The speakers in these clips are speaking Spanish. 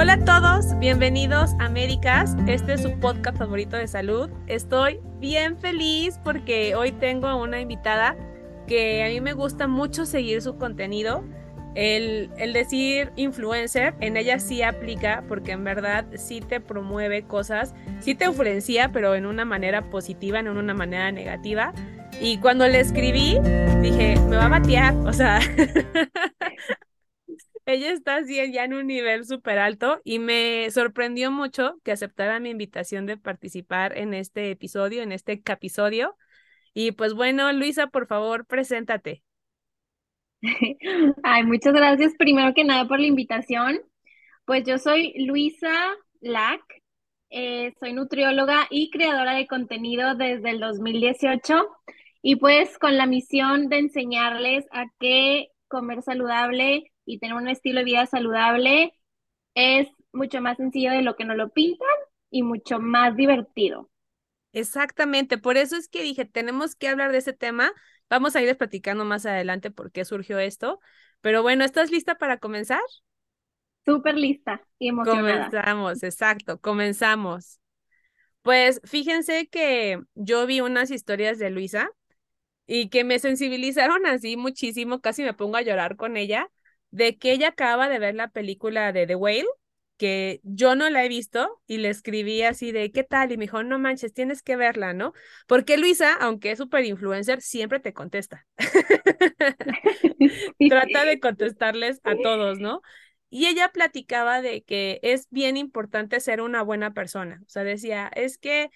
Hola a todos, bienvenidos a Médicas. Este es su podcast favorito de salud. Estoy bien feliz porque hoy tengo una invitada que a mí me gusta mucho seguir su contenido. El, el, decir influencer en ella sí aplica porque en verdad sí te promueve cosas, sí te influencia, pero en una manera positiva, no en una manera negativa. Y cuando le escribí, dije, me va a batear, o sea, ella está así ya en un nivel súper alto y me sorprendió mucho que aceptara mi invitación de participar en este episodio, en este capisodio. Y pues bueno, Luisa, por favor, preséntate. Ay, muchas gracias primero que nada por la invitación. Pues yo soy Luisa Lack, eh, soy nutrióloga y creadora de contenido desde el 2018 y pues con la misión de enseñarles a qué comer saludable y tener un estilo de vida saludable es mucho más sencillo de lo que nos lo pintan y mucho más divertido. Exactamente, por eso es que dije, tenemos que hablar de ese tema. Vamos a ir platicando más adelante por qué surgió esto. Pero bueno, ¿estás lista para comenzar? Súper lista y emocionada. Comenzamos, exacto, comenzamos. Pues fíjense que yo vi unas historias de Luisa y que me sensibilizaron así muchísimo, casi me pongo a llorar con ella, de que ella acaba de ver la película de The Whale, que yo no la he visto y le escribí así de, ¿qué tal? Y me dijo, no manches, tienes que verla, ¿no? Porque Luisa, aunque es súper influencer, siempre te contesta. Trata de contestarles a todos, ¿no? Y ella platicaba de que es bien importante ser una buena persona. O sea, decía, es que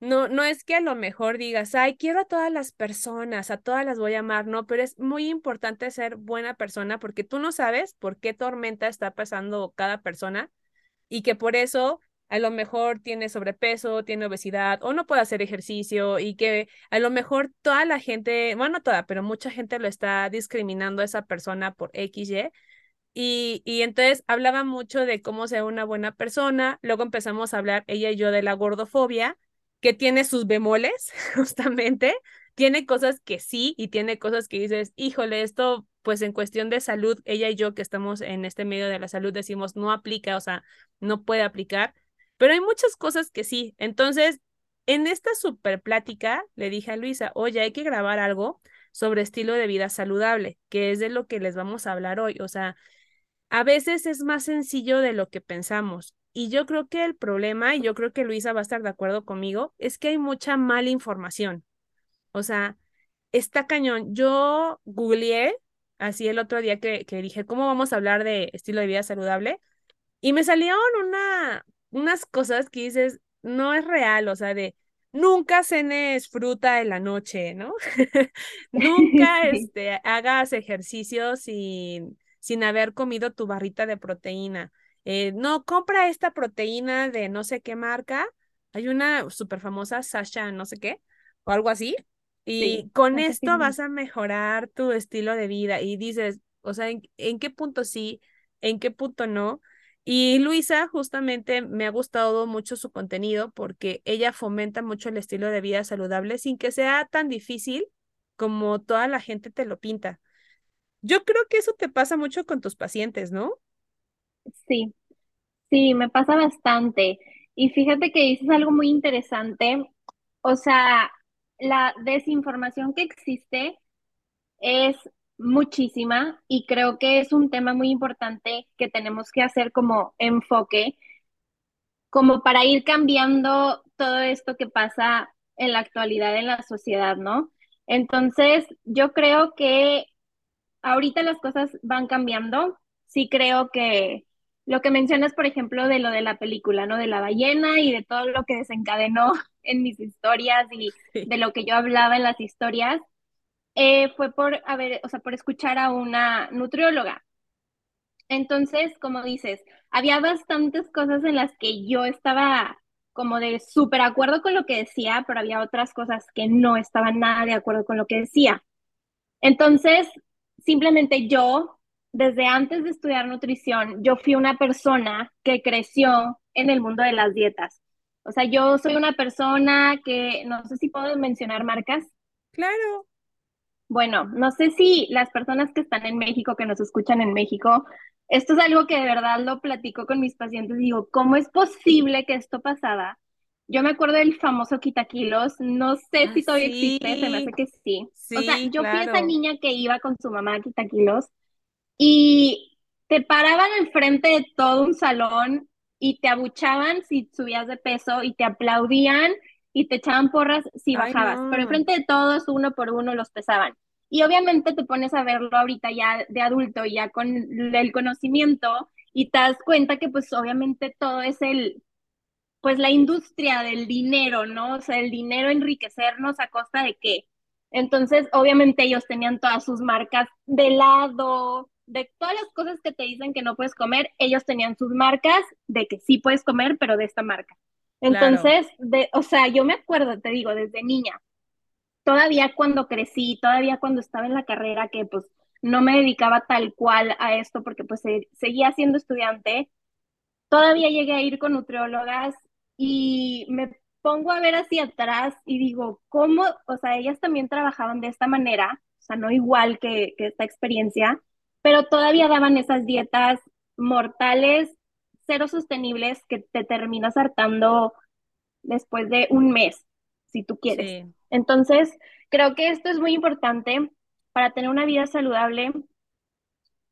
no, no es que a lo mejor digas, ay, quiero a todas las personas, a todas las voy a amar, no, pero es muy importante ser buena persona porque tú no sabes por qué tormenta está pasando cada persona y que por eso a lo mejor tiene sobrepeso, tiene obesidad o no puede hacer ejercicio y que a lo mejor toda la gente, bueno, no toda, pero mucha gente lo está discriminando a esa persona por XY. Y, y entonces hablaba mucho de cómo ser una buena persona, luego empezamos a hablar ella y yo de la gordofobia que tiene sus bemoles, justamente, tiene cosas que sí y tiene cosas que dices, híjole, esto pues en cuestión de salud, ella y yo que estamos en este medio de la salud decimos no aplica, o sea, no puede aplicar, pero hay muchas cosas que sí. Entonces, en esta super plática le dije a Luisa, oye, hay que grabar algo sobre estilo de vida saludable, que es de lo que les vamos a hablar hoy, o sea, a veces es más sencillo de lo que pensamos. Y yo creo que el problema, y yo creo que Luisa va a estar de acuerdo conmigo, es que hay mucha mala información. O sea, está cañón. Yo googleé así el otro día que, que dije, ¿cómo vamos a hablar de estilo de vida saludable? Y me salieron una, unas cosas que dices, no es real, o sea, de nunca cenes fruta en la noche, ¿no? nunca este, hagas ejercicio sin, sin haber comido tu barrita de proteína. Eh, no, compra esta proteína de no sé qué marca. Hay una súper famosa, Sasha, no sé qué, o algo así. Y con esto vas a mejorar tu estilo de vida. Y dices, o sea, ¿en, qué punto sí? ¿En qué punto no? Y Luisa justamente me ha gustado mucho su contenido porque ella fomenta mucho el estilo de vida saludable sin que sea tan difícil como toda la gente te lo pinta. Yo creo que eso te pasa mucho con tus pacientes, ¿no? Sí, sí, me pasa bastante. Y fíjate que dices algo muy interesante. O sea, la desinformación que existe es muchísima y creo que es un tema muy importante que tenemos que hacer como enfoque, como para ir cambiando todo esto que pasa en la actualidad en la sociedad, ¿no? Entonces, yo creo que ahorita las cosas van cambiando. Sí creo que lo que mencionas, por ejemplo, de lo de la película, ¿no? De la ballena y de todo lo que desencadenó en mis historias y de lo que yo hablaba en las historias, eh, fue por, a ver, o sea, por escuchar a una nutrióloga. Entonces, como dices, había bastantes cosas en las que yo estaba como de súper acuerdo con lo que decía, pero había otras cosas que no estaban nada de acuerdo con lo que decía. Entonces, simplemente yo desde antes de estudiar nutrición, yo fui una persona que creció en el mundo de las dietas. O sea, yo soy una persona que, no sé si puedo mencionar marcas. Claro. Bueno, no sé si las personas que están en México, que nos escuchan en México, esto es algo que de verdad lo platico con mis pacientes. Digo, ¿cómo es posible que esto pasara? Yo me acuerdo del famoso quitaquilos, no sé Ah, si todavía sí, existe, se me hace que sí. O sea, yo fui esa claro. niña que iba con su mamá a quitaquilos y te paraban al frente de todo un salón y te abuchaban si subías de peso y te aplaudían y te echaban porras si Ay, bajabas, pero enfrente de todos, uno por uno, los pesaban. Y obviamente te pones a verlo ahorita ya de adulto, ya con el conocimiento, y te das cuenta que pues obviamente todo es el, pues la industria del dinero, ¿no? O sea, el dinero enriquecernos a costa de qué. Entonces, obviamente ellos tenían todas sus marcas de helado, de todas las cosas que te dicen que no puedes comer, ellos tenían sus marcas de que sí puedes comer, pero de esta marca. Claro, Entonces, de, o sea, yo me acuerdo, te digo, desde niña, todavía cuando crecí, todavía cuando estaba en la carrera, que pues no me dedicaba tal cual a esto porque pues se, seguía siendo estudiante, todavía llegué a ir con nutriólogas y me pongo a ver hacia atrás y digo, ¿cómo? O sea, ellas también trabajaban de esta manera, o sea, no igual que, que esta experiencia, pero todavía daban esas dietas mortales, cero sostenibles, que te terminas hartando después de un mes, si tú quieres. sí. Entonces, creo que esto es muy importante para tener una vida saludable.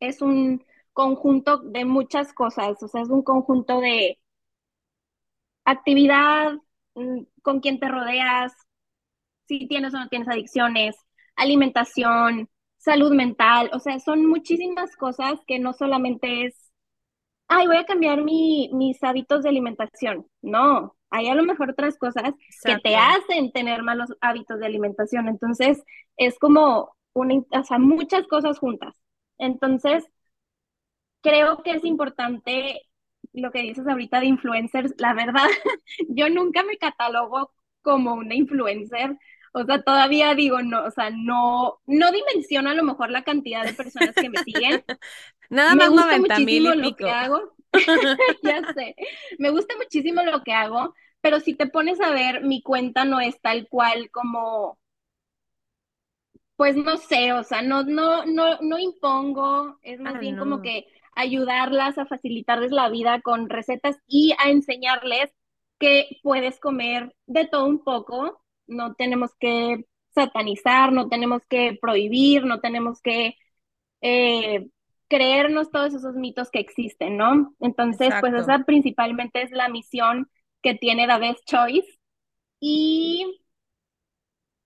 Es un conjunto de muchas cosas, o sea, es un conjunto de actividad, mm, con quién te rodeas, si tienes o no tienes adicciones, alimentación, salud mental, o sea, son muchísimas cosas que no solamente es, ay, voy a cambiar mi, mis hábitos de alimentación. No, hay a lo mejor otras cosas que te hacen tener malos hábitos de alimentación. Entonces, es como una, o sea, muchas cosas juntas. Entonces, creo que es importante lo que dices ahorita de influencers. La verdad, yo nunca me catalogo como una influencer. O sea, todavía digo, no, o sea, no, no dimensiono a lo mejor la cantidad de personas que me siguen. Nada Me más gusta noventa mil y muchísimo lo que pico. hago, ya sé, me gusta muchísimo lo que hago, pero si te pones a ver, mi cuenta no es tal cual como pues no sé, o sea, no, no, no, no impongo, es más Ah, bien como que ayudarlas a facilitarles la vida con recetas y a enseñarles que puedes comer de todo un poco, no tenemos que satanizar, no tenemos que prohibir, no tenemos que eh, creernos todos esos mitos que existen, ¿no? Entonces, pues esa principalmente es la misión que tiene The Best Choice y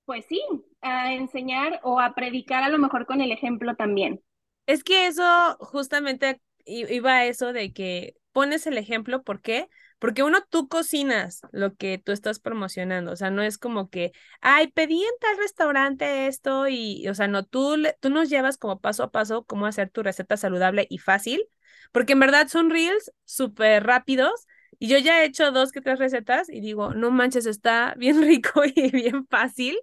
pues sí, a enseñar o a predicar a lo mejor con el ejemplo también. Es que eso justamente iba a eso de que pones el ejemplo, ¿por qué? Porque uno, tú cocinas lo que tú estás promocionando, o sea, no es como que, ay, pedí en tal restaurante esto y, o sea, no, tú, tú nos llevas como paso a paso cómo hacer tu receta saludable y fácil, porque en verdad son reels súper rápidos y yo ya he hecho dos que tres recetas y digo, no manches, está bien rico y bien fácil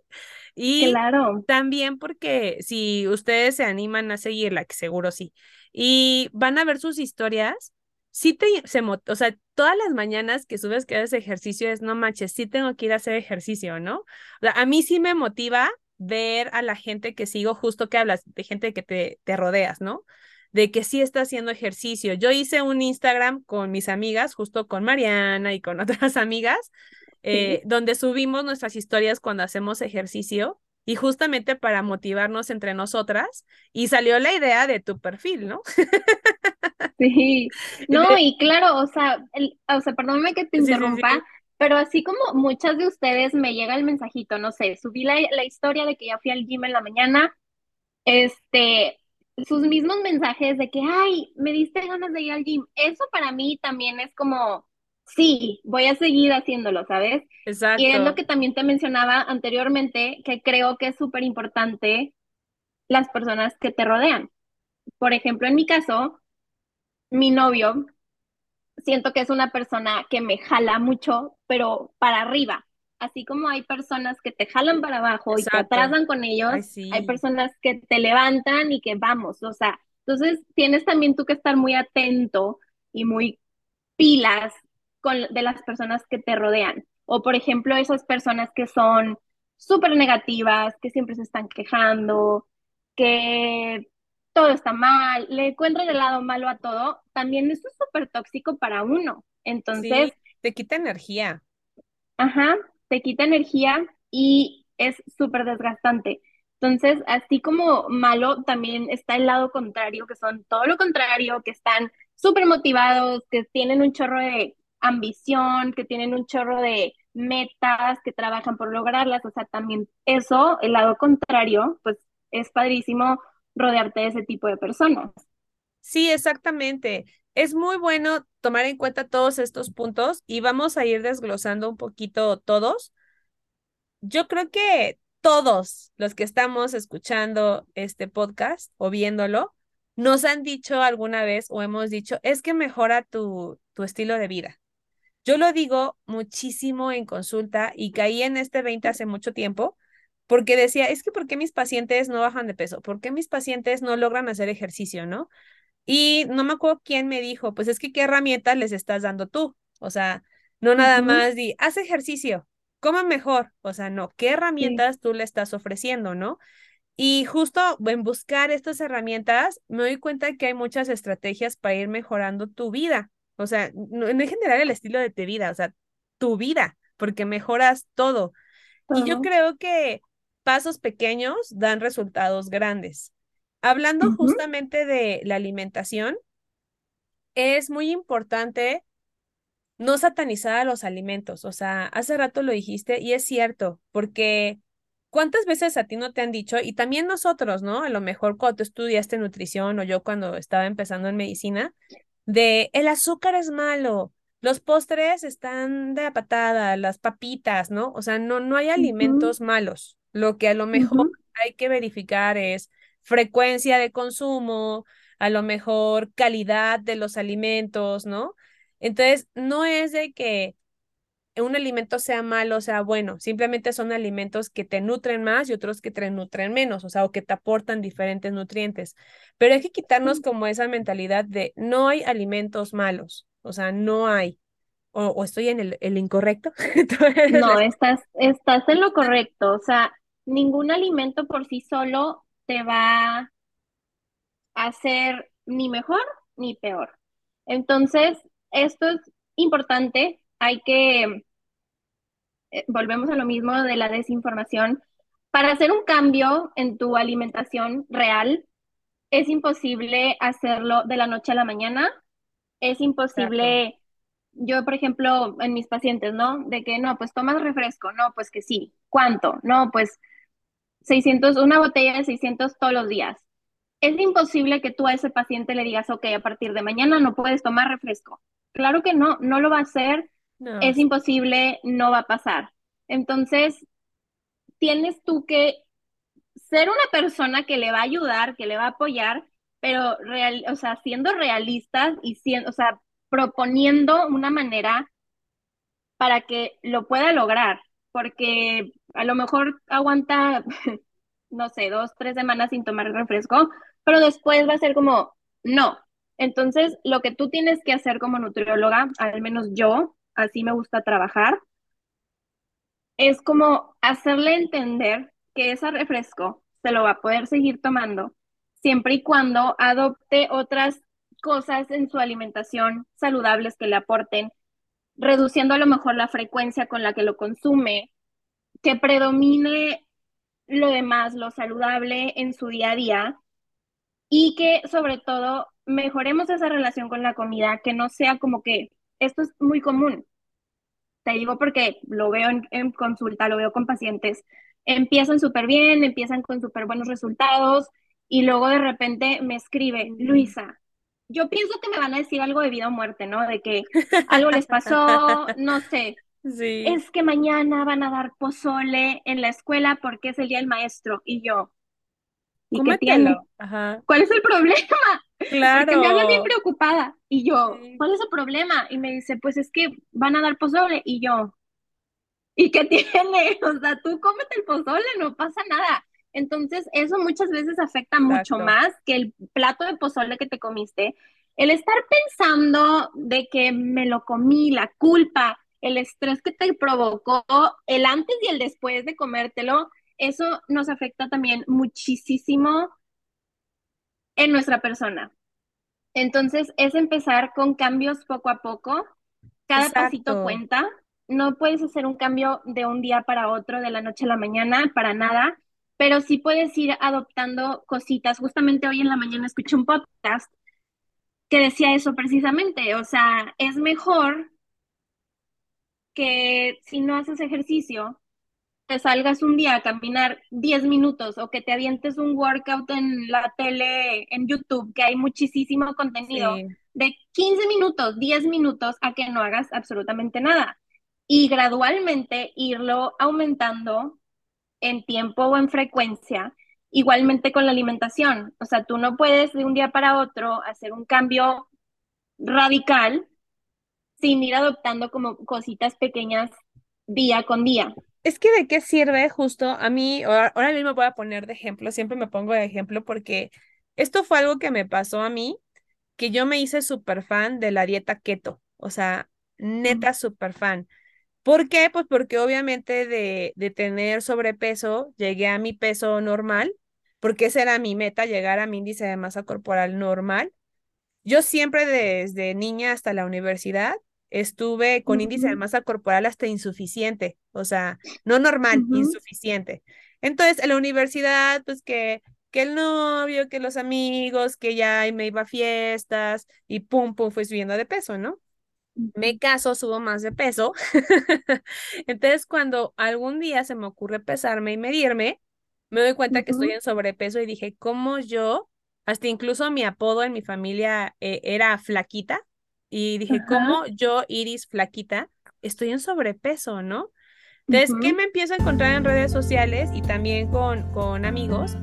y Claro, también porque si ustedes se animan a seguirla, que seguro sí, y van a ver sus historias, sí te, se, o sea, todas las mañanas que subes que haces ejercicio es, no manches, sí tengo que ir a hacer ejercicio, ¿no? O sea, a mí sí me motiva ver a la gente que sigo, justo que hablas, de gente que te, te rodeas, ¿no? De que sí está haciendo ejercicio. Yo hice un Instagram con mis amigas, justo con Mariana y con otras amigas, sí. eh, donde subimos nuestras historias cuando hacemos ejercicio y justamente para motivarnos entre nosotras y salió la idea de tu perfil, ¿no? Sí, no, y claro, o sea, el, o sea, perdóname que te sí, sí, interrumpa, sí, pero así como muchas de ustedes me llega el mensajito, no sé, subí la, la historia de que ya fui al gym en la mañana, este, sus mismos mensajes de que, ay, me diste ganas de ir al gym, eso para mí también es como, sí, voy a seguir haciéndolo, ¿sabes? Y es lo exacto, que también te mencionaba anteriormente, que creo que es súper importante las personas que te rodean. Por ejemplo, en mi caso, mi novio, siento que es una persona que me jala mucho, pero para arriba. Así como hay personas que te jalan para abajo y te atrasan con ellos, Ay, hay personas que te levantan y que vamos, o sea, entonces tienes también tú que estar muy atento y muy pilas con, de las personas que te rodean. O por ejemplo, esas personas que son súper negativas, que siempre se están quejando, que todo está mal, le encuentran el lado malo a todo, también eso es súper tóxico para uno. Entonces, te quita energía. Ajá, te quita energía y es súper desgastante. Entonces, así como malo, también está el lado contrario, que son todo lo contrario, que están súper motivados, que tienen un chorro de ambición, que tienen un chorro de metas, que trabajan por lograrlas. O sea, también eso, el lado contrario, pues es padrísimo rodearte de ese tipo de personas. Sí, exactamente. Es muy bueno tomar en cuenta todos estos puntos y vamos a ir desglosando un poquito todos. Yo creo que todos los que estamos escuchando este podcast o viéndolo, nos han dicho alguna vez o hemos dicho, es que mejora tu, tu estilo de vida. Yo lo digo muchísimo en consulta y caí en este 20 hace mucho tiempo porque decía, es que ¿por qué mis pacientes no bajan de peso? ¿Por qué mis pacientes no logran hacer ejercicio, no? Y no me acuerdo quién me dijo, pues es que qué herramientas les estás dando tú. O sea, no nada más di, haz ejercicio, coma mejor. O sea, no, ¿qué herramientas tú le estás ofreciendo, no? Y justo en buscar estas herramientas, me doy cuenta que hay muchas estrategias para ir mejorando tu vida. O sea, no, en general el estilo de tu vida, o sea, tu vida, porque mejoras todo. Y yo creo que pasos pequeños dan resultados grandes. Hablando justamente de la alimentación, es muy importante no satanizar a los alimentos. O sea, hace rato lo dijiste y es cierto, porque ¿cuántas veces a ti no te han dicho, y también nosotros, ¿no? A lo mejor cuando tú estudiaste nutrición o yo cuando estaba empezando en medicina, de el azúcar es malo, los postres están de la patada, las papitas, ¿no? O sea, no, no hay alimentos malos. Lo que a lo mejor hay que verificar es frecuencia de consumo, a lo mejor calidad de los alimentos, ¿no? Entonces, no es de que un alimento sea malo o sea bueno, simplemente son alimentos que te nutren más y otros que te nutren menos, o sea, o que te aportan diferentes nutrientes. Pero hay que quitarnos como esa mentalidad de no hay alimentos malos, o sea, no hay. O, estoy en el, el incorrecto. no, estás, estás en lo correcto, o sea, ningún alimento por sí solo te va a hacer ni mejor ni peor. Entonces, esto es importante, hay que, eh, volvemos a lo mismo de la desinformación, para hacer un cambio en tu alimentación real, es imposible hacerlo de la noche a la mañana, es imposible, yo por ejemplo, en mis pacientes, ¿no? De que no, pues tomas refresco, no, pues que sí, ¿cuánto? No, pues 600, una botella de 600 todos los días. Es imposible que tú a ese paciente le digas, ok, a partir de mañana no puedes tomar refresco. Claro que no, no lo va a hacer, es imposible, no va a pasar. Entonces, tienes tú que ser una persona que le va a ayudar, que le va a apoyar, pero real, o sea, siendo realistas y siendo, o sea, proponiendo una manera para que lo pueda lograr, porque a lo mejor aguanta, no sé, dos, tres semanas sin tomar refresco, pero después va a ser como, no. Entonces, lo que tú tienes que hacer como nutrióloga, al menos yo, así me gusta trabajar, es como hacerle entender que ese refresco se lo va a poder seguir tomando siempre y cuando adopte otras cosas en su alimentación saludables que le aporten, reduciendo a lo mejor la frecuencia con la que lo consume, que predomine lo demás, lo saludable en su día a día y que sobre todo mejoremos esa relación con la comida, que no sea como que esto es muy común. Te digo porque lo veo en, consulta, lo veo con pacientes. Empiezan súper bien, empiezan con súper buenos resultados y luego de repente me escribe, Luisa, yo pienso que me van a decir algo de vida o muerte, ¿no? De que algo les pasó, no sé, es que mañana van a dar pozole en la escuela porque es el día del maestro. Y yo, ¿y qué tiene? ¿Cuál es el problema? Claro. Porque me habla bien preocupada. Y yo, ¿cuál es el problema? Y me dice, pues es que van a dar pozole. Y yo, ¿y qué tiene? O sea, tú cómete el pozole, no pasa nada. Entonces, eso muchas veces afecta mucho más que el plato de pozole que te comiste. El estar pensando de que me lo comí, la culpa, el estrés que te provocó, el antes y el después de comértelo, eso nos afecta también muchísimo en nuestra persona. Entonces, es empezar con cambios poco a poco. Cada pasito cuenta. No puedes hacer un cambio de un día para otro, de la noche a la mañana, para nada, pero sí puedes ir adoptando cositas. Justamente hoy en la mañana escuché un podcast que decía eso precisamente. O sea, es mejor que si no haces ejercicio, te salgas un día a caminar 10 minutos o que te avientes un workout en la tele, en YouTube, que hay muchísimo contenido de 15 minutos, 10 minutos, a que no hagas absolutamente nada. Y gradualmente irlo aumentando en tiempo o en frecuencia, igualmente con la alimentación. O sea, tú no puedes de un día para otro hacer un cambio radical sin ir adoptando como cositas pequeñas día con día. Es que de qué sirve justo a mí, ahora mismo voy a poner de ejemplo, siempre me pongo de ejemplo porque esto fue algo que me pasó a mí, que yo me hice súper fan de la dieta keto, o sea, neta súper fan. ¿Por qué? Pues porque obviamente de, de tener sobrepeso llegué a mi peso normal, porque esa era mi meta, llegar a mi índice de masa corporal normal. Yo siempre desde niña hasta la universidad estuve con índice de masa corporal hasta insuficiente, o sea, no normal, insuficiente. Entonces, en la universidad, pues que, que el novio, que los amigos, que ya me iba a fiestas y pum, pum, fui subiendo de peso, ¿no? Me caso, subo más de peso. Entonces, cuando algún día se me ocurre pesarme y medirme, me doy cuenta que estoy en sobrepeso y dije, ¿cómo yo? Hasta incluso mi apodo en mi familia eh, era flaquita y dije, ¿cómo yo, Iris flaquita, estoy en sobrepeso, ¿no? Entonces, ¿qué me empiezo a encontrar en redes sociales y también con, con amigos?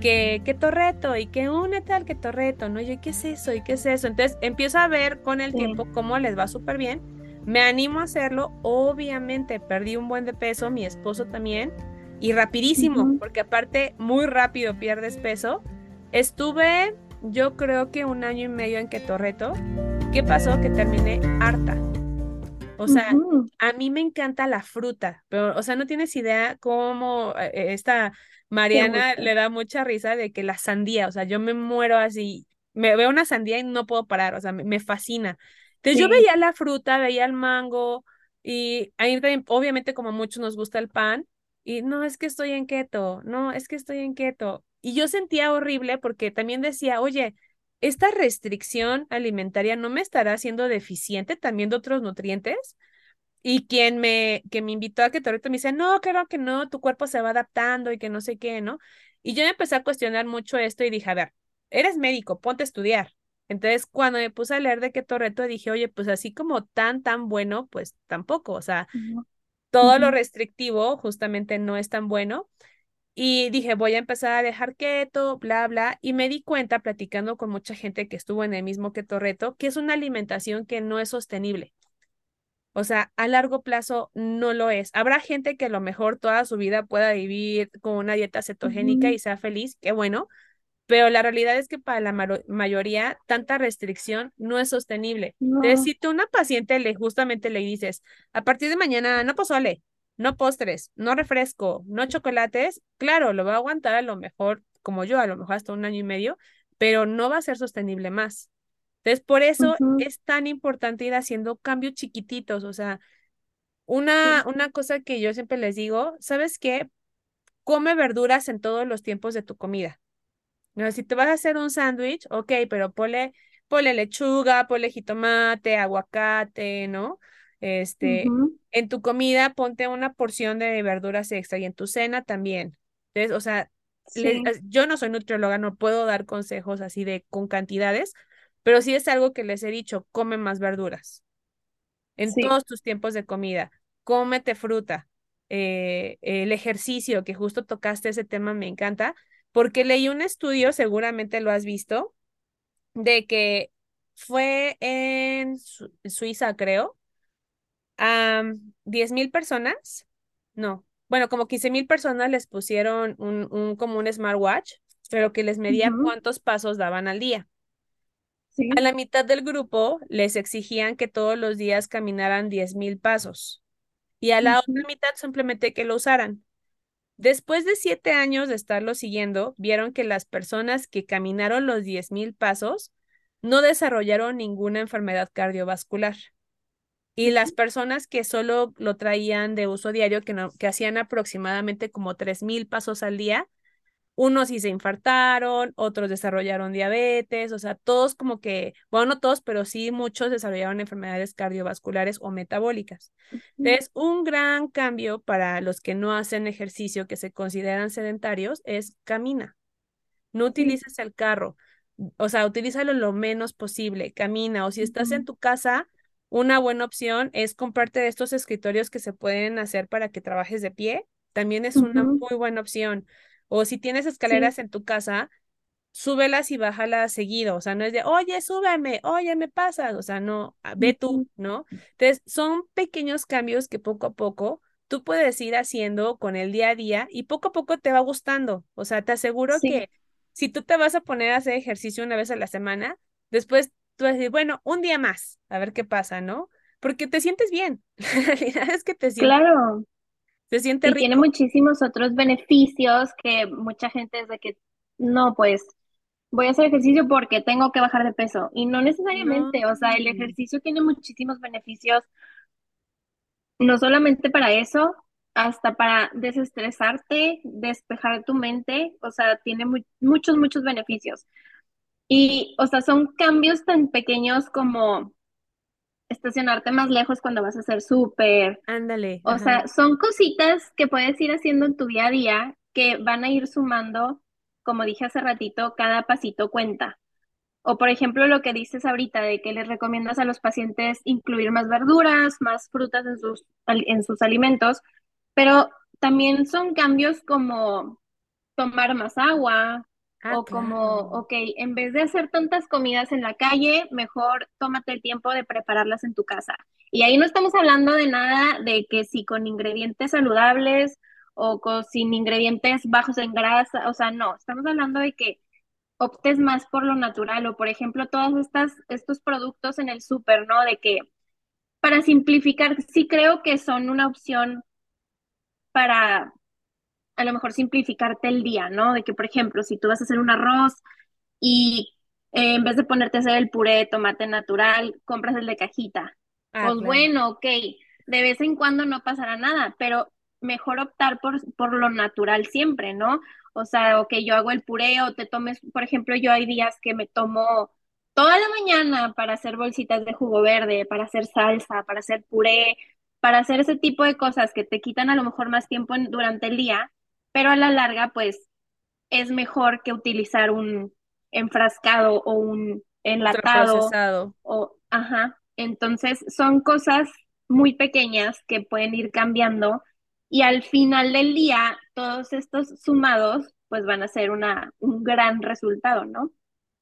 Que, que torreto y que únete al que torreto, ¿no? Yo, ¿qué es eso? ¿Y qué es eso? Entonces, empiezo a ver con el tiempo cómo les va súper bien. Me animo a hacerlo. Obviamente, perdí un buen de peso, mi esposo también. Y rapidísimo, porque aparte, muy rápido pierdes peso. Estuve, yo creo que un año y medio en Ketorreto ¿Qué pasó? Que terminé harta. O sea, a mí me encanta la fruta, pero, o sea, no tienes idea cómo eh, eh, esta Mariana le da mucha risa de que la sandía, o sea, yo me muero así, me veo una sandía y no puedo parar, o sea, me, fascina. Entonces yo veía la fruta, veía el mango y a mí también, obviamente como a muchos nos gusta el pan y no, es que estoy en keto, no, es que estoy en keto. Y yo sentía horrible porque también decía, oye, esta restricción alimentaria no me estará haciendo deficiente también de otros nutrientes. Y quien me, que me invitó a que me dice, no, claro que no, tu cuerpo se va adaptando y que no sé qué, ¿no? Y yo me empecé a cuestionar mucho esto y dije, a ver, eres médico, ponte a estudiar. Entonces, cuando me puse a leer de qué torreto, dije, oye, pues así como tan, tan bueno, pues tampoco, o sea, todo lo restrictivo justamente no es tan bueno. Y dije, voy a empezar a dejar keto, bla, bla. Y me di cuenta, platicando con mucha gente que estuvo en el mismo keto reto, que es una alimentación que no es sostenible. O sea, a largo plazo no lo es. Habrá gente que a lo mejor toda su vida pueda vivir con una dieta cetogénica y sea feliz, qué bueno, pero la realidad es que para la mayoría tanta restricción no es sostenible. Entonces, si tú una paciente le justamente le dices, a partir de mañana no pozole, no postres, no refresco, no chocolates, claro, lo va a aguantar a lo mejor, como yo, a lo mejor hasta un año y medio, pero no va a ser sostenible más. Entonces, por eso es tan importante ir haciendo cambios chiquititos, o sea, una, una cosa que yo siempre les digo, ¿sabes qué? Come verduras en todos los tiempos de tu comida. ¿No? Si te vas a hacer un sándwich, ok, pero ponle, ponle lechuga, ponle jitomate, aguacate, ¿no? Este, en tu comida ponte una porción de verduras extra y en tu cena también. Entonces, o sea, yo no soy nutrióloga, no puedo dar consejos así de con cantidades, pero sí es algo que les he dicho, come más verduras. En todos tus tiempos de comida, cómete fruta, eh, el ejercicio, que justo tocaste ese tema, me encanta, porque leí un estudio, seguramente lo has visto, de que fue en Suiza, creo, a 10 mil personas, no, bueno, como 15 mil personas les pusieron un, un, como un smartwatch, pero que les medía cuántos pasos daban al día. A la mitad del grupo les exigían que todos los días caminaran 10 mil pasos y a la otra mitad simplemente que lo usaran. Después de siete años de estarlo siguiendo, vieron que las personas que caminaron los 10 mil pasos no desarrollaron ninguna enfermedad cardiovascular. Y las personas que solo lo traían de uso diario, que, no, que hacían aproximadamente como 3 mil pasos al día, unos sí se infartaron, otros desarrollaron diabetes, o sea, todos como que, bueno, no todos, pero sí muchos desarrollaron enfermedades cardiovasculares o metabólicas. Entonces, un gran cambio para los que no hacen ejercicio, que se consideran sedentarios, es camina. No utilices el carro, o sea, utilízalo lo menos posible, camina, o si estás en tu casa, una buena opción es comprarte de estos escritorios que se pueden hacer para que trabajes de pie, también es una muy buena opción. O si tienes escaleras en tu casa, súbelas y bájalas seguido. O sea, no es de, oye, súbeme, oye, me pasas. O sea, no, ve tú, ¿no? Entonces, son pequeños cambios que poco a poco tú puedes ir haciendo con el día a día y poco a poco te va gustando. O sea, te aseguro que si tú te vas a poner a hacer ejercicio una vez a la semana, después tú vas a decir, bueno, un día más, a ver qué pasa, ¿no? Porque te sientes bien. La realidad es que te sientes. Claro. Se siente y tiene muchísimos otros beneficios que mucha gente es de que no, pues voy a hacer ejercicio porque tengo que bajar de peso. Y no necesariamente, o sea, el ejercicio tiene muchísimos beneficios, no solamente para eso, hasta para desestresarte, despejar tu mente, o sea, tiene muchos, muchos beneficios. Y, o sea, son cambios tan pequeños como estacionarte más lejos cuando vas a hacer súper. Ándale. O sea, son cositas que puedes ir haciendo en tu día a día que van a ir sumando, como dije hace ratito, cada pasito cuenta. O por ejemplo, lo que dices ahorita de que les recomiendas a los pacientes incluir más verduras, más frutas en sus, en sus alimentos, pero también son cambios como tomar más agua, Ah, o como, ok, en vez de hacer tantas comidas en la calle, mejor tómate el tiempo de prepararlas en tu casa. Y ahí no estamos hablando de nada de que si con ingredientes saludables o con, sin ingredientes bajos en grasa, o sea, no, estamos hablando de que optes más por lo natural o, por ejemplo, todos estas, estos productos en el súper, ¿no? De que, para simplificar, sí creo que son una opción para a lo mejor simplificarte el día, ¿no? De que, por ejemplo, si tú vas a hacer un arroz y eh, en vez de ponerte a hacer el puré de tomate natural, compras el de cajita. Ah, pues bueno, ok, de vez en cuando no pasará nada, pero mejor optar por, por lo natural siempre, ¿no? O sea, ok, yo hago el puré o te tomes, por ejemplo, yo hay días que me tomo toda la mañana para hacer bolsitas de jugo verde, para hacer salsa, para hacer puré, para hacer ese tipo de cosas que te quitan a lo mejor más tiempo durante el día pero a la larga, pues es mejor que utilizar un enfrascado o un enlatado. O, ajá. Entonces, son cosas muy pequeñas que pueden ir cambiando y al final del día, todos estos sumados, pues van a ser una, un gran resultado, ¿no?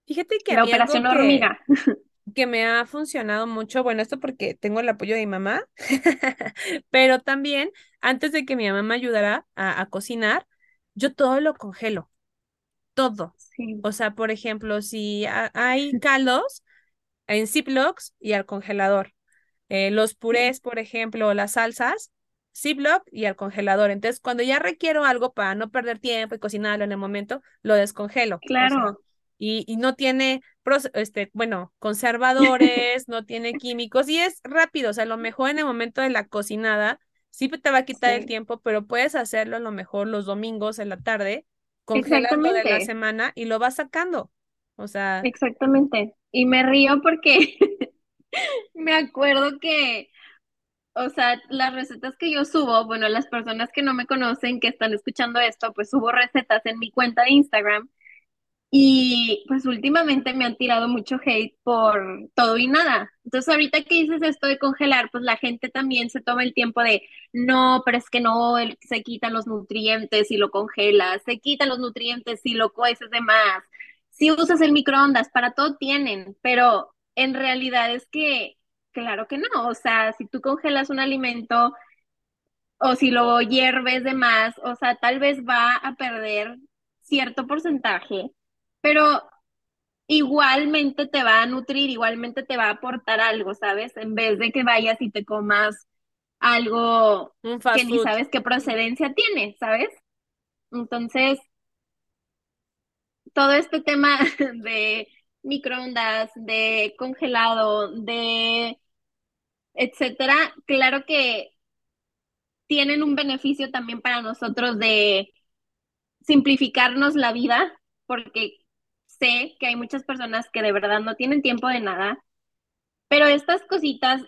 Fíjate que la operación hormiga. Que me ha funcionado mucho, bueno, esto porque tengo el apoyo de mi mamá, pero también antes de que mi mamá me ayudara a, cocinar, yo todo lo congelo, todo. O sea, por ejemplo, si hay caldos en Ziplocs y al congelador. Eh, los purés, por ejemplo, las salsas, Ziploc y al congelador. Entonces, cuando ya requiero algo para no perder tiempo y cocinarlo en el momento, lo descongelo. Claro. Y, y, no tiene, este, bueno, conservadores, no tiene químicos y es rápido. O sea, a lo mejor en el momento de la cocinada sí te va a quitar el tiempo, pero puedes hacerlo a lo mejor los domingos en la tarde, congelando de la semana y lo vas sacando. O sea. Exactamente. Y me río porque me acuerdo que, o sea, las recetas que yo subo, bueno, las personas que no me conocen, que están escuchando esto, pues subo recetas en mi cuenta de Instagram y pues últimamente me han tirado mucho hate por todo y nada. Entonces ahorita que dices esto de congelar, pues la gente también se toma el tiempo de, no, pero es que no, se quitan los nutrientes si lo congelas, se quitan los nutrientes si lo cueces de más, si usas el microondas, para todo tienen, pero en realidad es que, claro que no, o sea, si tú congelas un alimento o si lo hierves de más, o sea, tal vez va a perder cierto porcentaje pero igualmente te va a nutrir, igualmente te va a aportar algo, ¿sabes? En vez de que vayas y te comas algo que ni sabes qué procedencia tiene, ¿sabes? Entonces, todo este tema de microondas, de congelado, de etcétera, claro que tienen un beneficio también para nosotros de simplificarnos la vida, porque sé que hay muchas personas que de verdad no tienen tiempo de nada, pero estas cositas,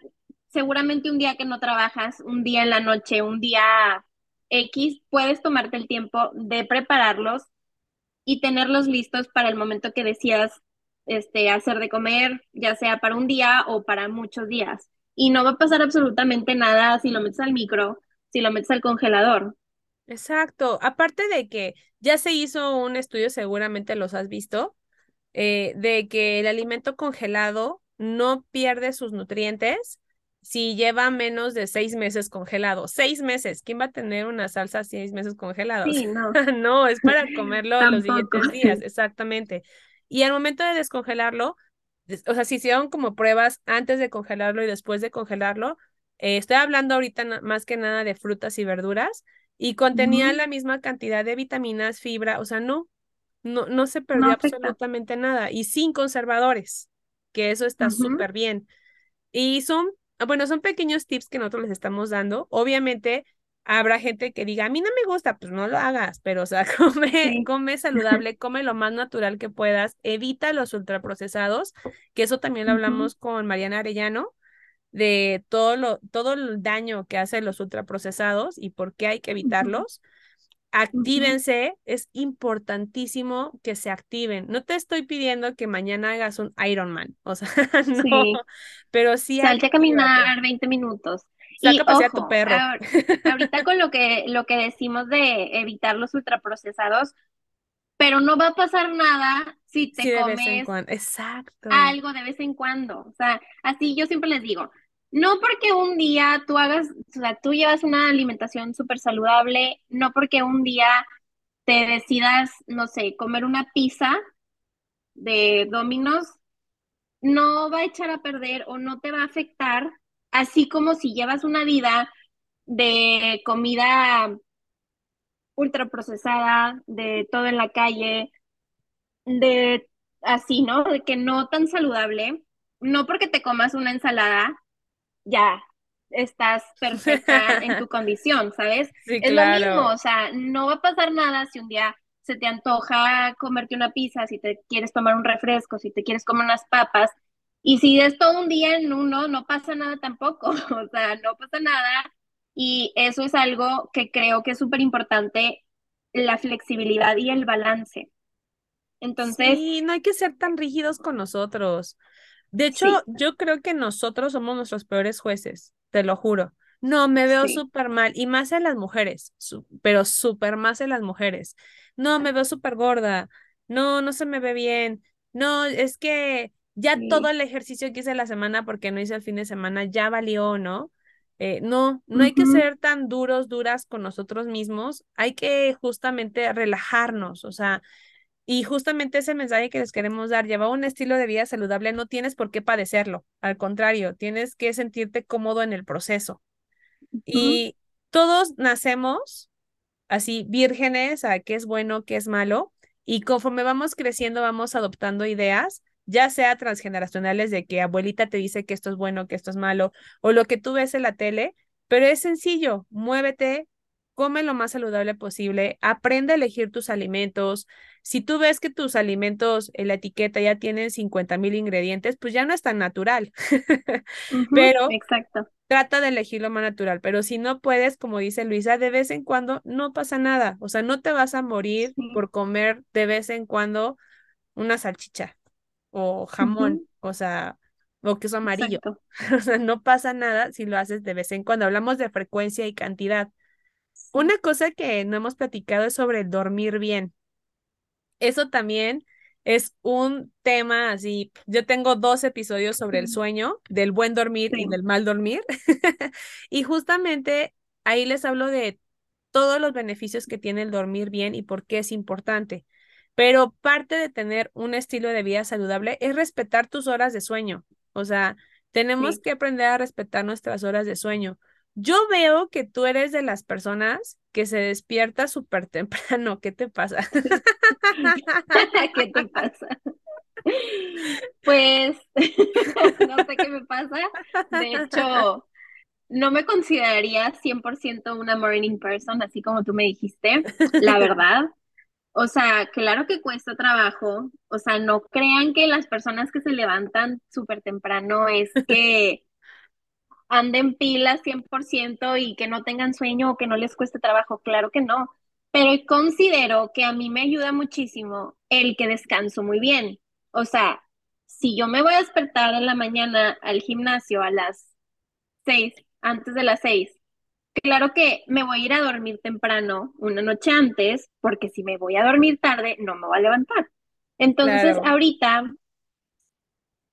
seguramente un día que no trabajas, un día en la noche, un día X, puedes tomarte el tiempo de prepararlos y tenerlos listos para el momento que decidas este, hacer de comer, ya sea para un día o para muchos días. Y no va a pasar absolutamente nada si lo metes al micro, si lo metes al congelador. Exacto. Aparte de que ya se hizo un estudio, seguramente los has visto, eh, de que el alimento congelado no pierde sus nutrientes si lleva menos de seis meses congelado. Seis meses. ¿Quién va a tener una salsa seis meses congelados? Sí, no. no, es para comerlo los siguientes días, exactamente. Y al momento de descongelarlo, o sea, si hicieron como pruebas antes de congelarlo y después de congelarlo, eh, estoy hablando ahorita más que nada de frutas y verduras, y contenían la misma cantidad de vitaminas, fibra, o sea, no, no, no se perdió absolutamente nada, y sin conservadores, que eso está súper bien. Y son, bueno, son pequeños tips que nosotros les estamos dando. Obviamente, habrá gente que diga, a mí no me gusta, pues no lo hagas, pero o sea, come, come saludable, come lo más natural que puedas, evita los ultraprocesados, que eso también lo hablamos con Mariana Arellano, de todo, lo, todo el daño que hacen los ultraprocesados y por qué hay que evitarlos. Actívense, es importantísimo que se activen. No te estoy pidiendo que mañana hagas un Ironman, o sea, no, pero sí. Salte a caminar 20 minutos. y ojo, tu perro. ahorita con lo que, lo que decimos de evitar los ultraprocesados, pero no va a pasar nada si te comes Exacto. algo de vez en cuando. O sea, así yo siempre les digo, no porque un día tú hagas, o sea, tú llevas una alimentación súper saludable, no porque un día te decidas, no sé, comer una pizza de Domino's, no va a echar a perder o no te va a afectar, así como si llevas una vida de comida ultraprocesada, de todo en la calle, de así, ¿no? De que no tan saludable, no porque te comas una ensalada ya estás perfecta en tu condición, ¿sabes? es lo mismo, o sea, no va a pasar nada si un día se te antoja comerte una pizza, si te quieres tomar un refresco, si te quieres comer unas papas, y si es todo un día en uno, no pasa nada tampoco, o sea, no pasa nada, y eso es algo que creo que es súper importante, la flexibilidad y el balance. Entonces... Sí, no hay que ser tan rígidos con nosotros. De hecho, yo creo que nosotros somos nuestros peores jueces, te lo juro. No, me veo súper mal, y más en las mujeres, pero súper más en las mujeres. No, me veo súper gorda. No, no se me ve bien. No, es que ya todo el ejercicio que hice la semana porque no hice el fin de semana ya valió, ¿no? Eh, no, no hay que ser tan duros, duras con nosotros mismos. Hay que justamente relajarnos, o sea, y justamente ese mensaje que les queremos dar, lleva un estilo de vida saludable, no tienes por qué padecerlo, al contrario, tienes que sentirte cómodo en el proceso. Y todos nacemos así vírgenes a qué es bueno, qué es malo, y conforme vamos creciendo vamos adoptando ideas, ya sea transgeneracionales de que abuelita te dice que esto es bueno, que esto es malo, o lo que tú ves en la tele, pero es sencillo, muévete, come lo más saludable posible, aprende a elegir tus alimentos. Si tú ves que tus alimentos en la etiqueta ya tienen 50 mil ingredientes, pues ya no es tan natural. pero exacto. trata de elegir lo más natural. Pero si no puedes, como dice Luisa, de vez en cuando no pasa nada. O sea, no te vas a morir por comer de vez en cuando una salchicha o jamón, o sea, o queso amarillo. O sea, no pasa nada si lo haces de vez en cuando. Hablamos de frecuencia y cantidad. Una cosa que no hemos platicado es sobre el dormir bien. Eso también es un tema así. Yo tengo dos episodios sobre el sueño, del buen dormir y del mal dormir. y justamente ahí les hablo de todos los beneficios que tiene el dormir bien y por qué es importante. pero parte de tener un estilo de vida saludable es respetar tus horas de sueño. O sea, tenemos que aprender a respetar nuestras horas de sueño. Yo veo que tú eres de las personas que se despierta súper temprano. ¿Qué te pasa? ¿Qué te pasa? Pues no sé qué me pasa. De hecho, no me consideraría 100% una morning person, así como tú me dijiste, la verdad. O sea, claro que cuesta trabajo. O sea, no crean que las personas que se levantan súper temprano es que anden pilas 100% y que no tengan sueño o que no les cueste trabajo. Claro que no. Pero considero que a mí me ayuda muchísimo el que descanso muy bien. O sea, si yo me voy a despertar en la mañana al gimnasio a las seis, antes de las seis, claro que me voy a ir a dormir temprano una noche antes, porque si me voy a dormir tarde, no me voy a levantar. Entonces, ahorita,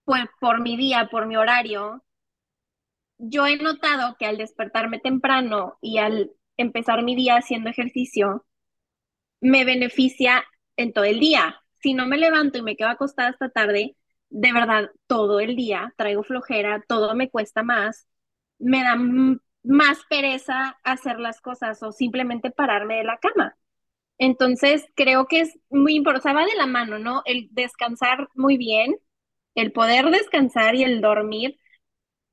pues por mi día, por mi horario, yo he notado que al despertarme temprano y al empezar mi día haciendo ejercicio, me beneficia en todo el día. Si no me levanto y me quedo acostada hasta tarde, de verdad, todo el día traigo flojera, todo me cuesta más, me da más pereza hacer las cosas o simplemente pararme de la cama. Entonces, creo que es muy importante, va de la mano, ¿no? El descansar muy bien, el poder descansar y el dormir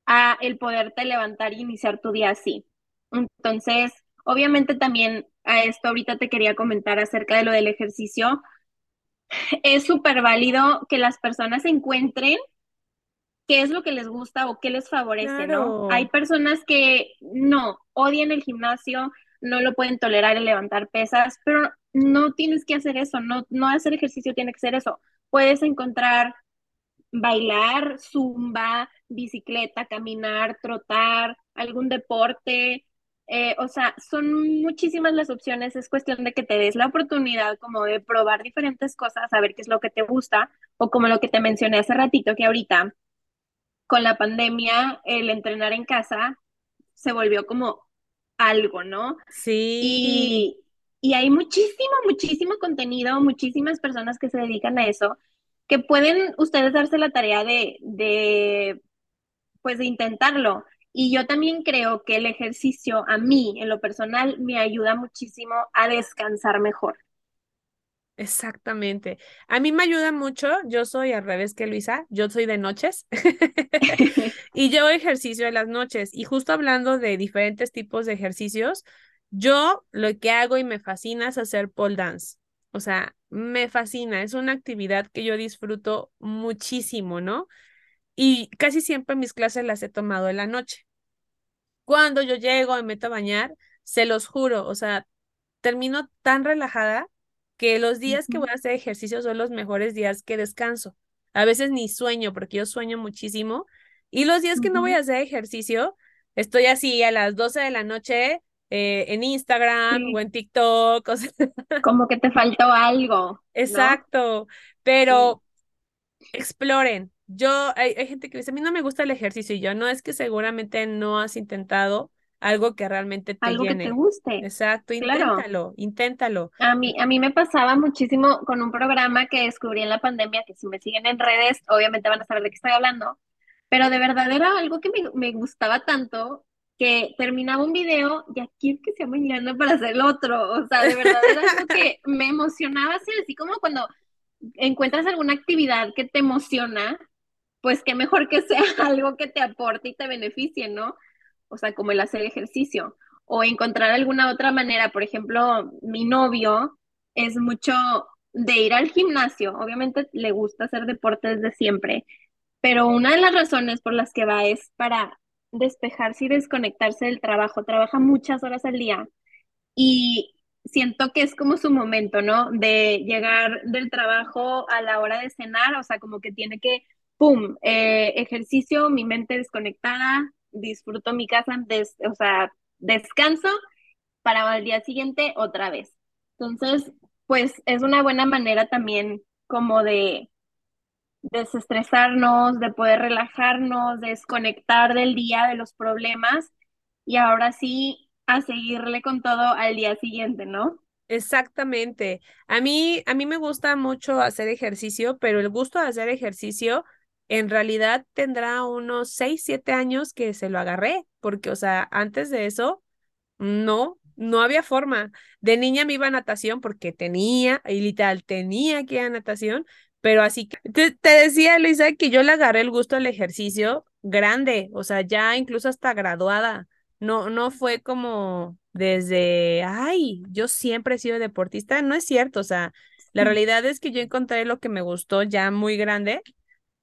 a el poderte levantar y iniciar tu día así. Entonces, obviamente también a esto ahorita te quería comentar acerca de lo del ejercicio. Es súper válido que las personas encuentren qué es lo que les gusta o qué les favorece, ¿no? Hay personas que no, odian el gimnasio, no lo pueden tolerar el levantar pesas, pero no tienes que hacer eso, no, no hacer ejercicio tiene que ser eso. Puedes encontrar bailar, zumba, bicicleta, caminar, trotar, algún deporte. Eh, o sea, son muchísimas las opciones, es cuestión de que te des la oportunidad como de probar diferentes cosas, saber qué es lo que te gusta, o como lo que te mencioné hace ratito, que ahorita con la pandemia el entrenar en casa se volvió como algo, ¿no? Sí. Y, y hay muchísimo, muchísimo contenido, muchísimas personas que se dedican a eso que pueden ustedes darse la tarea de, de, pues, de intentarlo. Y yo también creo que el ejercicio a mí, en lo personal, me ayuda muchísimo a descansar mejor. Exactamente. A mí me ayuda mucho, yo soy al revés que Luisa, yo soy de noches y yo ejercicio en las noches. Y justo hablando de diferentes tipos de ejercicios, yo lo que hago y me fascina es hacer pole dance. O sea, me fascina, es una actividad que yo disfruto muchísimo, ¿no? Y casi siempre mis clases las he tomado en la noche. Cuando yo llego, me meto a bañar, se los juro, o sea, termino tan relajada que los días que voy a hacer ejercicio son los mejores días que descanso. A veces ni sueño, porque yo sueño muchísimo. Y los días que no voy a hacer ejercicio, estoy así a las 12 de la noche eh, en Instagram o en TikTok. Como que te faltó algo. Exacto, pero exploren. Yo, hay, hay, gente que dice, a mí no me gusta el ejercicio y yo, no es que seguramente no has intentado algo que realmente te algo que te guste. Exacto, inténtalo, inténtalo. A mí, a mí me pasaba muchísimo con un programa que descubrí en la pandemia, que si me siguen en redes, obviamente van a saber de qué estoy hablando, pero de verdad era algo que me, me gustaba tanto que terminaba un video y aquí es que se bailando para hacer el otro. O sea, de verdad era algo que me emocionaba así, así como cuando encuentras alguna actividad que te emociona, pues qué mejor que sea algo que te aporte y te beneficie, ¿no? O sea, como el hacer ejercicio. O encontrar alguna otra manera. Por ejemplo, mi novio es mucho de ir al gimnasio. Obviamente le gusta hacer deporte desde siempre. Pero una de las razones por las que va es para despejarse y desconectarse del trabajo. Trabaja muchas horas al día y siento que es como su momento, ¿no? De llegar del trabajo a la hora de cenar, o sea, como que tiene que, ¡pum!, eh, ejercicio, mi mente desconectada, disfruto mi casa, o sea, descanso para el día siguiente otra vez. Entonces, pues es una buena manera también como de desestresarnos, de poder relajarnos, desconectar del día, de los problemas y ahora sí a seguirle con todo al día siguiente, ¿no? Exactamente. A mí, a mí me gusta mucho hacer ejercicio, pero el gusto de hacer ejercicio en realidad tendrá unos 6, 7 años que se lo agarré, porque, o sea, antes de eso, no, no había forma. De niña me iba a natación porque tenía, y literal, tenía que ir a natación, pero así que te, te decía, Luisa, que yo le agarré el gusto al ejercicio grande, o sea, ya incluso hasta graduada. No, no fue como desde, ay, yo siempre he sido deportista. No es cierto, o sea, la realidad es que yo encontré lo que me gustó ya muy grande,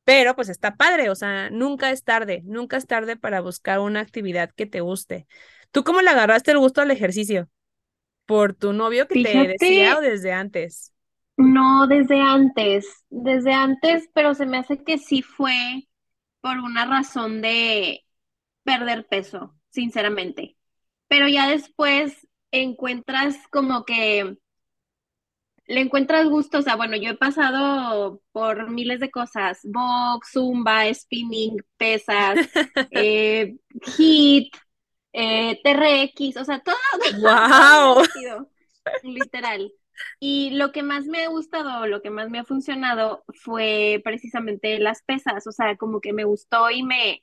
pero pues está padre, o sea, nunca es tarde, nunca es tarde para buscar una actividad que te guste. ¿Tú cómo le agarraste el gusto al ejercicio? ¿Por tu novio que te decía o desde antes? No desde antes, desde antes, pero se me hace que sí fue por una razón de perder peso, sinceramente. Pero ya después encuentras como que le encuentras gusto, o sea, bueno, yo he pasado por miles de cosas, box, zumba, spinning, pesas, eh, hit, eh, TRX, o sea, todo, ¡Wow! literal. Y lo que más me ha gustado, lo que más me ha funcionado fue precisamente las pesas, o sea, como que me gustó y me,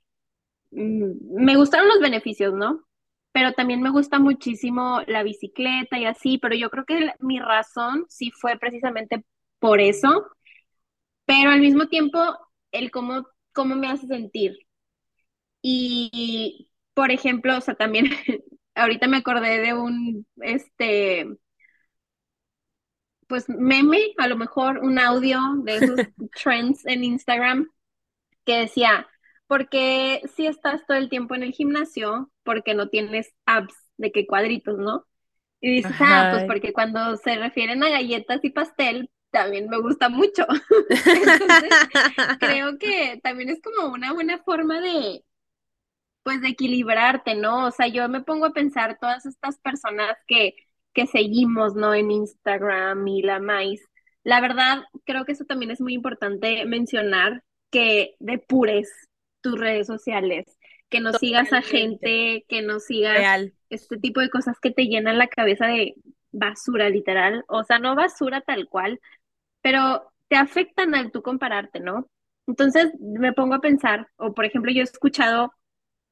mm, me gustaron los beneficios, ¿no? Pero también me gusta muchísimo la bicicleta y así, pero yo creo que mi razón sí fue precisamente por eso, pero al mismo tiempo el cómo, cómo me hace sentir. Y, por ejemplo, o sea, también ahorita me acordé de un, este, pues meme, a lo mejor un audio de esos trends en Instagram que decía, porque si estás todo el tiempo en el gimnasio, porque no tienes abs de qué cuadritos, ¿no? Y dices, ah, pues porque cuando se refieren a galletas y pastel, también me gusta mucho. Entonces, creo que también es como una buena forma de, pues, de equilibrarte, ¿no? O sea, yo me pongo a pensar todas estas personas que, que seguimos, ¿no? En Instagram y la maíz. La verdad, creo que eso también es muy importante mencionar, que depures tus redes sociales, que no sigas a gente, que no sigas Real. este tipo de cosas que te llenan la cabeza de basura, literal. O sea, no basura tal cual, pero te afectan al tú compararte, ¿no? Entonces me pongo a pensar, o por ejemplo, yo he escuchado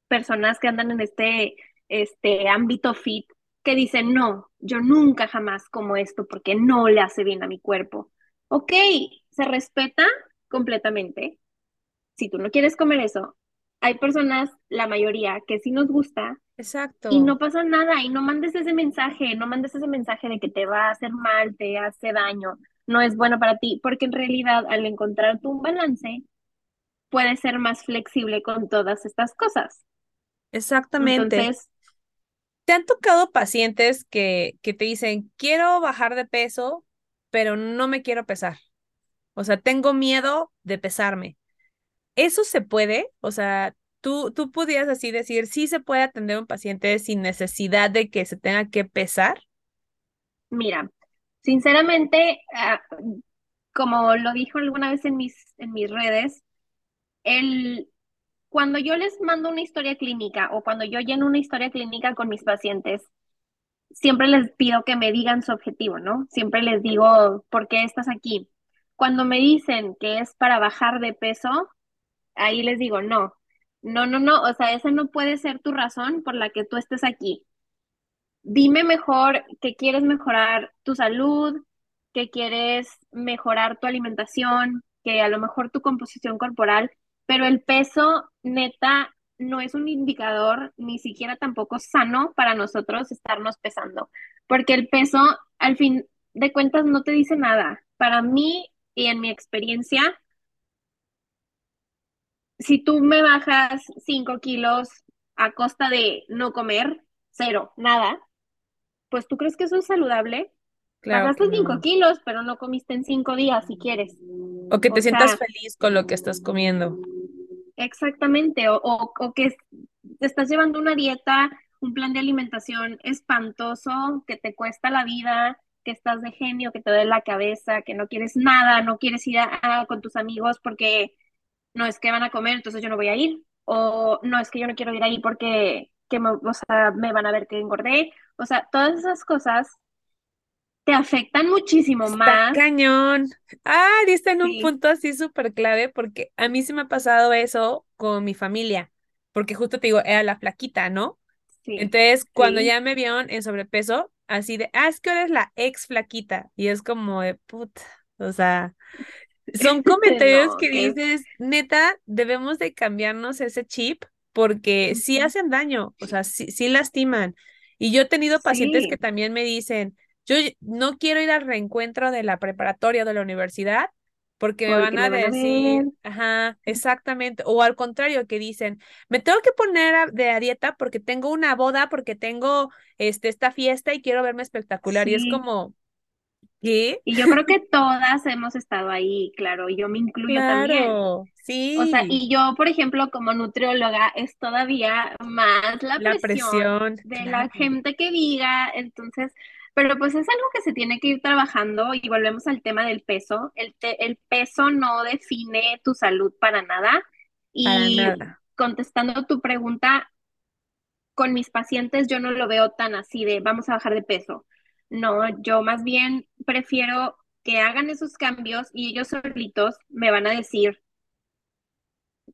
personas que andan en este, este ámbito fit que dicen, no, yo nunca jamás como esto porque no le hace bien a mi cuerpo. Ok, se respeta completamente. Si tú no quieres comer eso, hay personas, la mayoría, que sí nos gusta y Exacto. no pasa nada y no mandes ese mensaje, no mandes ese mensaje de que te va a hacer mal, te hace daño, no es bueno para ti, porque en realidad al encontrar tu un balance, puedes ser más flexible con todas estas cosas. Exactamente. Entonces, ¿Te han tocado pacientes que, que te dicen, quiero bajar de peso, pero no me quiero pesar? O sea, tengo miedo de pesarme. ¿Eso se puede? O sea, tú, tú podías así decir, sí se puede atender a un paciente sin necesidad de que se tenga que pesar. Mira, sinceramente, ah, como lo dijo alguna vez en mis, en mis redes, el, cuando yo les mando una historia clínica o cuando yo lleno una historia clínica con mis pacientes, siempre les pido que me digan su objetivo, ¿no? Siempre les digo, ¿por qué estás aquí? Cuando me dicen que es para bajar de peso, ahí les digo, no, no, no, no, o sea, esa no puede ser tu razón por la que tú estés aquí. Dime mejor que quieres mejorar tu salud, que quieres mejorar tu alimentación, que a lo mejor tu composición corporal, pero el peso neta no es un indicador ni siquiera tampoco sano para nosotros estarnos pesando, porque el peso al fin de cuentas no te dice nada. Para mí y en mi experiencia, si tú me bajas 5 kilos a costa de no comer, cero, nada pues ¿tú crees que eso es saludable? Claro Bajaste cinco no. kilos, pero no comiste en cinco días si quieres. O que te O sientas sea, feliz con lo que estás comiendo. Exactamente. O, o, o que te estás llevando una dieta, un plan de alimentación espantoso, que te cuesta la vida, que estás de genio, que te duele la cabeza, que no quieres nada, no quieres ir a, a- con tus amigos porque no es que van a comer, entonces yo no voy a ir. O no es que yo no quiero ir ahí porque que me, o sea, me van a ver que engordé. O sea, todas esas cosas te afectan muchísimo Está más. cañón. Ah, diste en un Sí. punto así súper clave porque a mí sí me ha pasado eso con mi familia, porque justo te digo, era la flaquita, ¿no? Sí, Entonces, cuando sí, ya me vieron en sobrepeso, así de, ah, es que eres la ex flaquita. Y es como de puta, o sea, son comentarios no, que que dices, neta, debemos de cambiarnos ese chip porque sí hacen daño, o sea, sí, sí lastiman. Y yo he tenido pacientes que sí, también me dicen, yo no quiero ir al reencuentro de la preparatoria de la universidad porque me van porque a me van a decir, ajá, exactamente, o al contrario, que dicen, me tengo que poner a- de a dieta porque tengo una boda, porque tengo este, esta fiesta y quiero verme espectacular. Y es Sí, como, ¿qué? y yo creo que todas hemos estado ahí, claro, yo me incluyo también. Claro, O sea, sí, y yo, por ejemplo, como nutrióloga, es todavía más la la presión presión, de la claro, gente que diga, entonces, pero pues es algo que se tiene que ir trabajando y volvemos al tema del peso. El, te- el peso no define tu salud para nada. para Y nada. contestando tu pregunta, con mis pacientes yo no lo veo tan así de vamos a bajar de peso. No, yo más bien prefiero que hagan esos cambios y ellos solitos me van a decir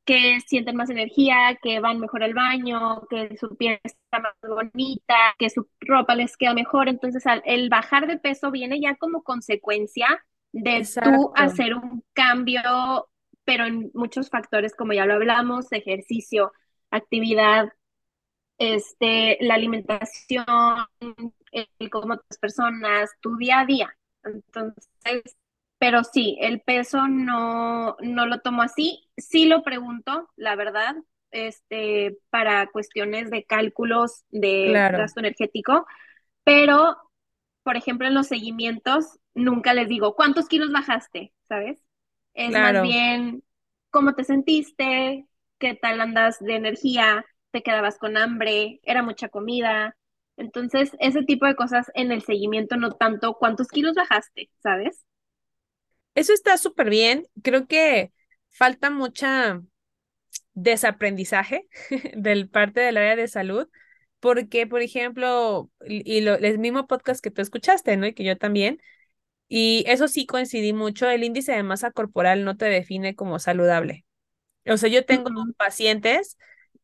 que sienten más energía, que van mejor al baño, que su piel está más bonita, que su ropa les queda mejor. Entonces, al- el bajar de peso viene ya como consecuencia de tú Exacto, hacer un cambio, pero en muchos factores, como ya lo hablamos, ejercicio, actividad, este, la alimentación, el cómo otras personas, tu día a día. Entonces, pero sí, el peso no, no lo tomo así. Sí lo pregunto, la verdad, este, para cuestiones de cálculos de claro, gasto energético, pero, por ejemplo, en los seguimientos, nunca les digo, ¿cuántos kilos bajaste? ¿Sabes? Es más bien, ¿cómo te sentiste? ¿Qué tal andas de energía? ¿Te quedabas con hambre? ¿Era mucha comida? Entonces, ese tipo de cosas en el seguimiento, no tanto cuántos kilos bajaste, ¿sabes? Eso está súper bien. Creo que falta mucha desaprendizaje del parte del área de salud, porque, por ejemplo, y lo, el mismo podcast que tú escuchaste, ¿no? Y que yo también, y eso sí coincidí mucho, el índice de masa corporal no te define como saludable. O sea, yo tengo pacientes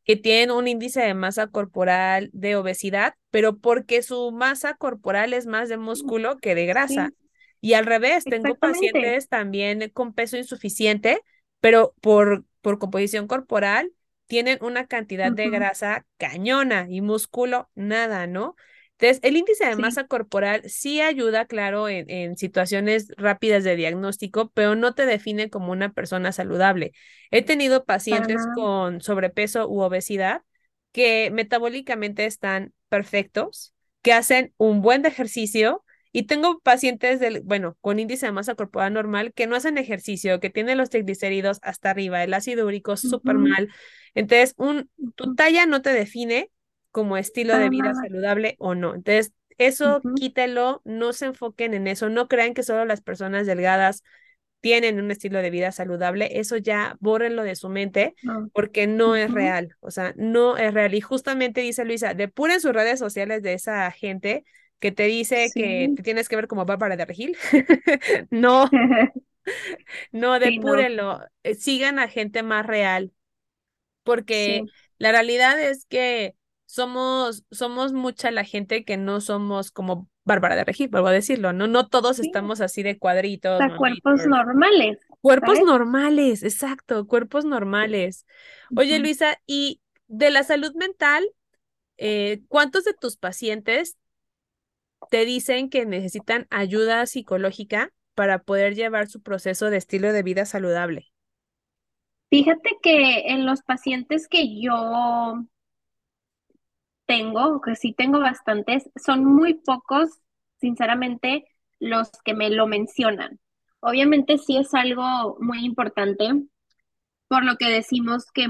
que tienen un índice de masa corporal de obesidad, pero porque su masa corporal es más de músculo que de grasa. Sí, Y al revés, tengo pacientes también con peso insuficiente, pero por, por composición corporal tienen una cantidad de grasa cañona y músculo nada, ¿no? Entonces, el índice de Sí, masa corporal sí ayuda, claro, en, en situaciones rápidas de diagnóstico, pero no te define como una persona saludable. He tenido pacientes con sobrepeso u obesidad que metabólicamente están perfectos, que hacen un buen ejercicio y tengo pacientes del, bueno, con índice de masa corporal normal que no hacen ejercicio, que tienen los triglicéridos hasta arriba, el ácido úrico súper Ujú, mal. Entonces, un, tu talla no te define como estilo de vida saludable o no. Entonces, eso quítelo, no se enfoquen en eso, no crean que solo las personas delgadas tienen un estilo de vida saludable, eso ya bórrenlo de su mente no, porque no es real, o sea, no es real. Y justamente dice Luisa, depuren sus redes sociales de esa gente que te dice que te tienes que ver como Bárbara de Regil. No, no, Sí, no, depúrenlo, eh, sigan a gente más real, porque sí, la realidad es que somos, somos mucha la gente que no somos como Bárbara de Regil, vuelvo a decirlo, ¿no? No todos estamos así de O cuadritos, sea, cuerpos normales, Cuerpos ¿sabes? normales, exacto, cuerpos normales. Oye. Luisa, y de la salud mental, eh, ¿cuántos de tus pacientes te dicen que necesitan ayuda psicológica para poder llevar su proceso de estilo de vida saludable? Fíjate que en los pacientes que yo tengo, que sí tengo bastantes, son muy pocos, sinceramente, los que me lo mencionan. Obviamente sí es algo muy importante, por lo que decimos que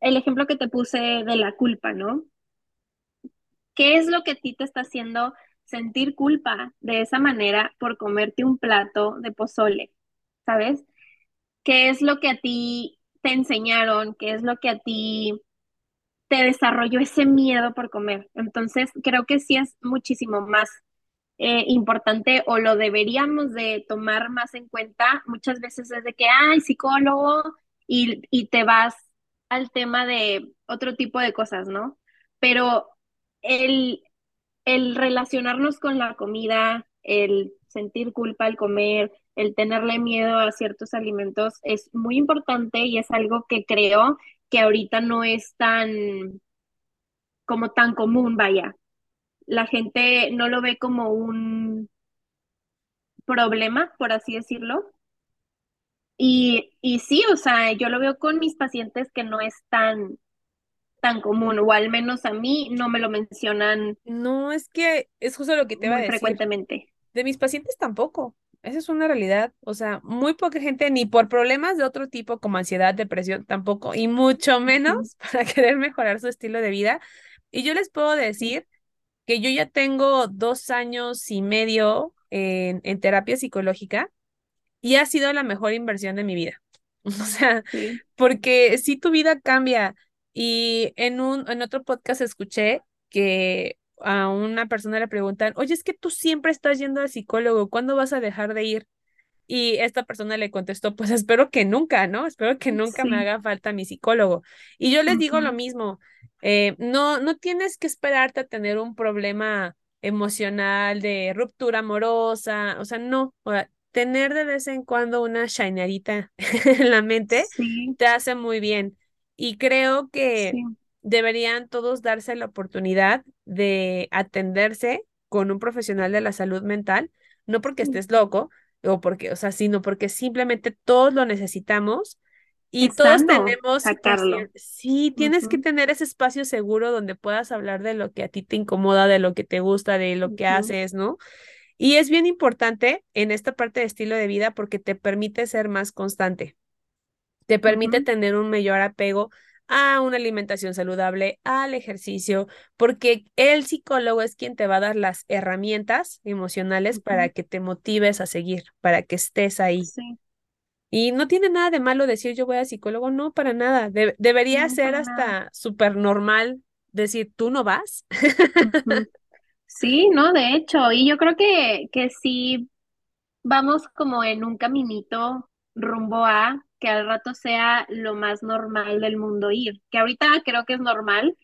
el ejemplo que te puse de la culpa, ¿no? ¿Qué es lo que a ti te está haciendo sentir culpa de esa manera por comerte un plato de pozole? ¿Sabes? ¿Qué es lo que a ti te enseñaron? ¿Qué es lo que a ti te desarrolló ese miedo por comer? Entonces, creo que sí es muchísimo más. eh, importante o lo deberíamos de tomar más en cuenta, muchas veces es de que, ay, psicólogo, y, y te vas al tema de otro tipo de cosas, ¿no? Pero el, el relacionarnos con la comida, el sentir culpa al comer, el tenerle miedo a ciertos alimentos es muy importante y es algo que creo que ahorita no es tan como tan común, vaya. La gente no lo ve como un problema, por así decirlo. Y, y sí, o sea, yo lo veo con mis pacientes que no es tan, tan común, o al menos a mí no me lo mencionan No, es que es justo lo que te iba a decir. frecuentemente. De mis pacientes tampoco. Esa es una realidad. O sea, muy poca gente, ni por problemas de otro tipo como ansiedad, depresión, tampoco, y mucho menos para querer mejorar su estilo de vida. Y yo les puedo decir que yo ya tengo dos años y medio en, en terapia psicológica y ha sido la mejor inversión de mi vida. O sea, sí, porque si tu vida cambia y en un en otro podcast escuché que a una persona le preguntan, "Oye, es que tú siempre estás yendo al psicólogo, ¿cuándo vas a dejar de ir?" Y esta persona le contestó, pues espero que nunca, ¿no? Espero que nunca me haga falta mi psicólogo. Y yo les digo lo mismo, eh, no, no tienes que esperarte a tener un problema emocional de ruptura amorosa, o sea, no, o sea, tener de vez en cuando una shinerita en la mente sí, te hace muy bien. Y creo que sí, deberían todos darse la oportunidad de atenderse con un profesional de la salud mental, no porque estés loco, o porque, o sea, sino porque simplemente todos lo necesitamos y todos tenemos sacarlo. Sí, tienes que tener ese espacio seguro donde puedas hablar de lo que a ti te incomoda, de lo que te gusta, de lo que haces, ¿no? Y es bien importante en esta parte de estilo de vida porque te permite ser más constante, te permite tener un mayor apego a una alimentación saludable, al ejercicio, porque el psicólogo es quien te va a dar las herramientas emocionales para que te motives a seguir, para que estés ahí. Sí, Y no tiene nada de malo decir yo voy a psicólogo, no, para nada. De- debería no, ser hasta súper normal decir, ¿tú no vas? Sí, no, de hecho, y yo creo que, que sí vamos como en un caminito rumbo a que al rato sea lo más normal del mundo ir, que ahorita creo que es normal,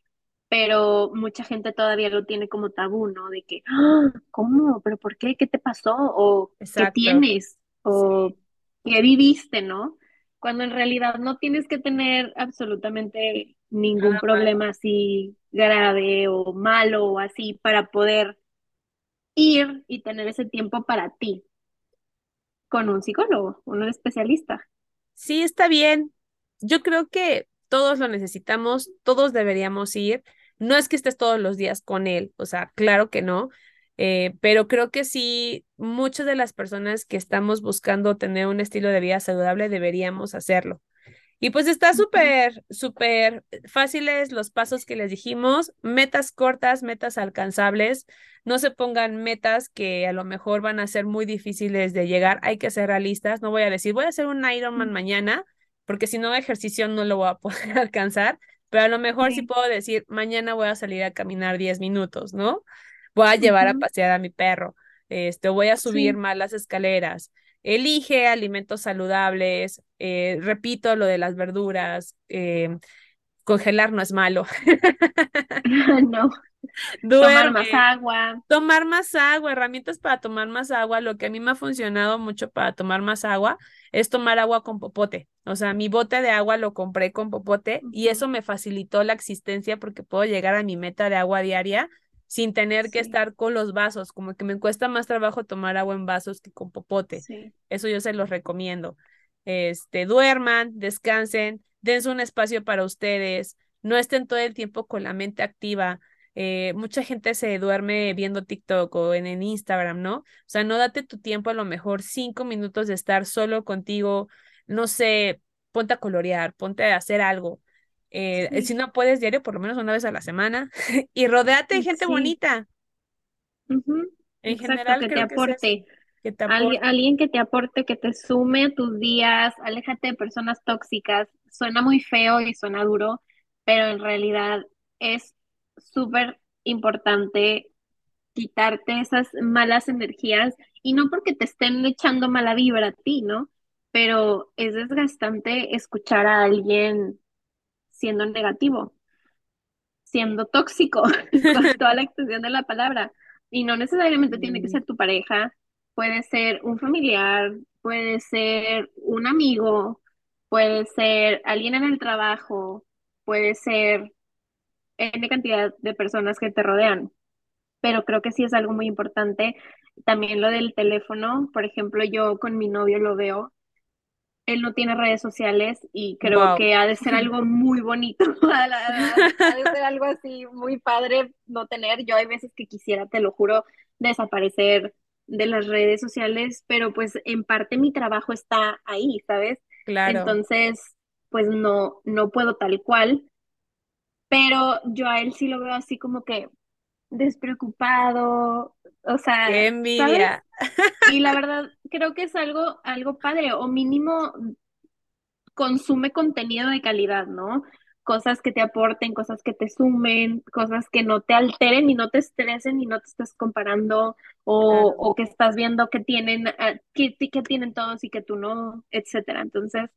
pero mucha gente todavía lo tiene como tabú, ¿no? De que, "Ah, ¿cómo? ¿Pero por qué? ¿Qué te pasó? ¿O qué tienes? ¿O Sí, qué viviste, no? Cuando en realidad no tienes que tener absolutamente ningún problema así grave o malo o así para poder ir y tener ese tiempo para ti con un psicólogo, un especialista. Sí, está bien. Yo creo que todos lo necesitamos, todos deberíamos ir. No es que estés todos los días con él, o sea, claro que no, eh, pero creo que sí, muchas de las personas que estamos buscando tener un estilo de vida saludable deberíamos hacerlo. Y pues está súper, súper fáciles los pasos que les dijimos, metas cortas, metas alcanzables, no se pongan metas que a lo mejor van a ser muy difíciles de llegar, hay que ser realistas, no voy a decir voy a hacer un Ironman mañana, porque si no ejercicio no lo voy a poder alcanzar, pero a lo mejor sí Sí, puedo decir mañana voy a salir a caminar 10 minutos, ¿no? Voy a llevar a pasear a mi perro, este, voy a subir sí, más las escaleras Elige alimentos saludables, eh, repito lo de las verduras, eh, congelar no es malo. no, tomar más agua. tomar más agua, herramientas para tomar más agua. Lo que a mí me ha funcionado mucho para tomar más agua es tomar agua con popote. O sea, mi bote de agua lo compré con popote y eso me facilitó la existencia porque puedo llegar a mi meta de agua diaria sin tener que estar con los vasos. Como que me cuesta más trabajo tomar agua en vasos que con popote. sí, Eso yo se los recomiendo. Este, duerman, descansen, dense un espacio para ustedes, no estén todo el tiempo con la mente activa eh, mucha gente se duerme viendo TikTok o en, en Instagram, ¿no? O sea, no date tu tiempo, a lo mejor cinco minutos de estar solo contigo, no sé, ponte a colorear, ponte a hacer algo. Eh, si no puedes diario, por lo menos una vez a la semana, y rodéate de gente sí. bonita. En Exacto, general, que te creo eso, aporte. que te aporte. alguien que te aporte, que te sume a tus días, aléjate de personas tóxicas. Suena muy feo y suena duro, pero en realidad es súper importante quitarte esas malas energías y no porque te estén echando mala vibra a ti, ¿no? Pero es desgastante escuchar a alguien siendo negativo, siendo tóxico, con toda la extensión de la palabra. Y no necesariamente tiene que Mm. ser tu pareja, puede ser un familiar, puede ser un amigo, puede ser alguien en el trabajo, puede ser N cantidad de personas que te rodean. Pero creo que sí es algo muy importante. También lo del teléfono, por ejemplo, yo con mi novio lo veo él no tiene redes sociales y creo Wow. que ha de ser algo muy bonito, ha de ser algo así muy padre no tener. Yo hay veces que quisiera, te lo juro, desaparecer de las redes sociales, pero pues en parte mi trabajo está ahí, ¿sabes? Claro. Entonces, pues no, no puedo tal cual, pero yo a él sí lo veo así como que despreocupado, o Qué sea, ¿sabes? envidia. Y la verdad, creo que es algo, algo padre, o mínimo consume contenido de calidad, ¿no? Cosas que te aporten, cosas que te sumen, cosas que no te alteren y no te estresen y no te estés comparando o, Claro. o que estás viendo que tienen, uh, que, que tienen todos y que tú no, etcétera. Entonces,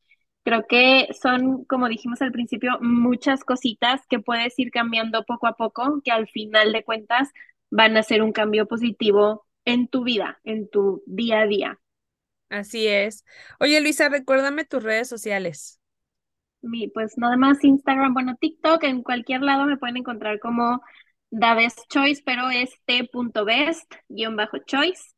creo que son, como dijimos al principio, muchas cositas que puedes ir cambiando poco a poco, que al final de cuentas van a ser un cambio positivo en tu vida, en tu día a día. Así es. Oye, Luisa, recuérdame tus redes sociales. mi, pues nada más Instagram, bueno, TikTok, en cualquier lado me pueden encontrar como The Best Choice, pero es t.best guion bajo choice.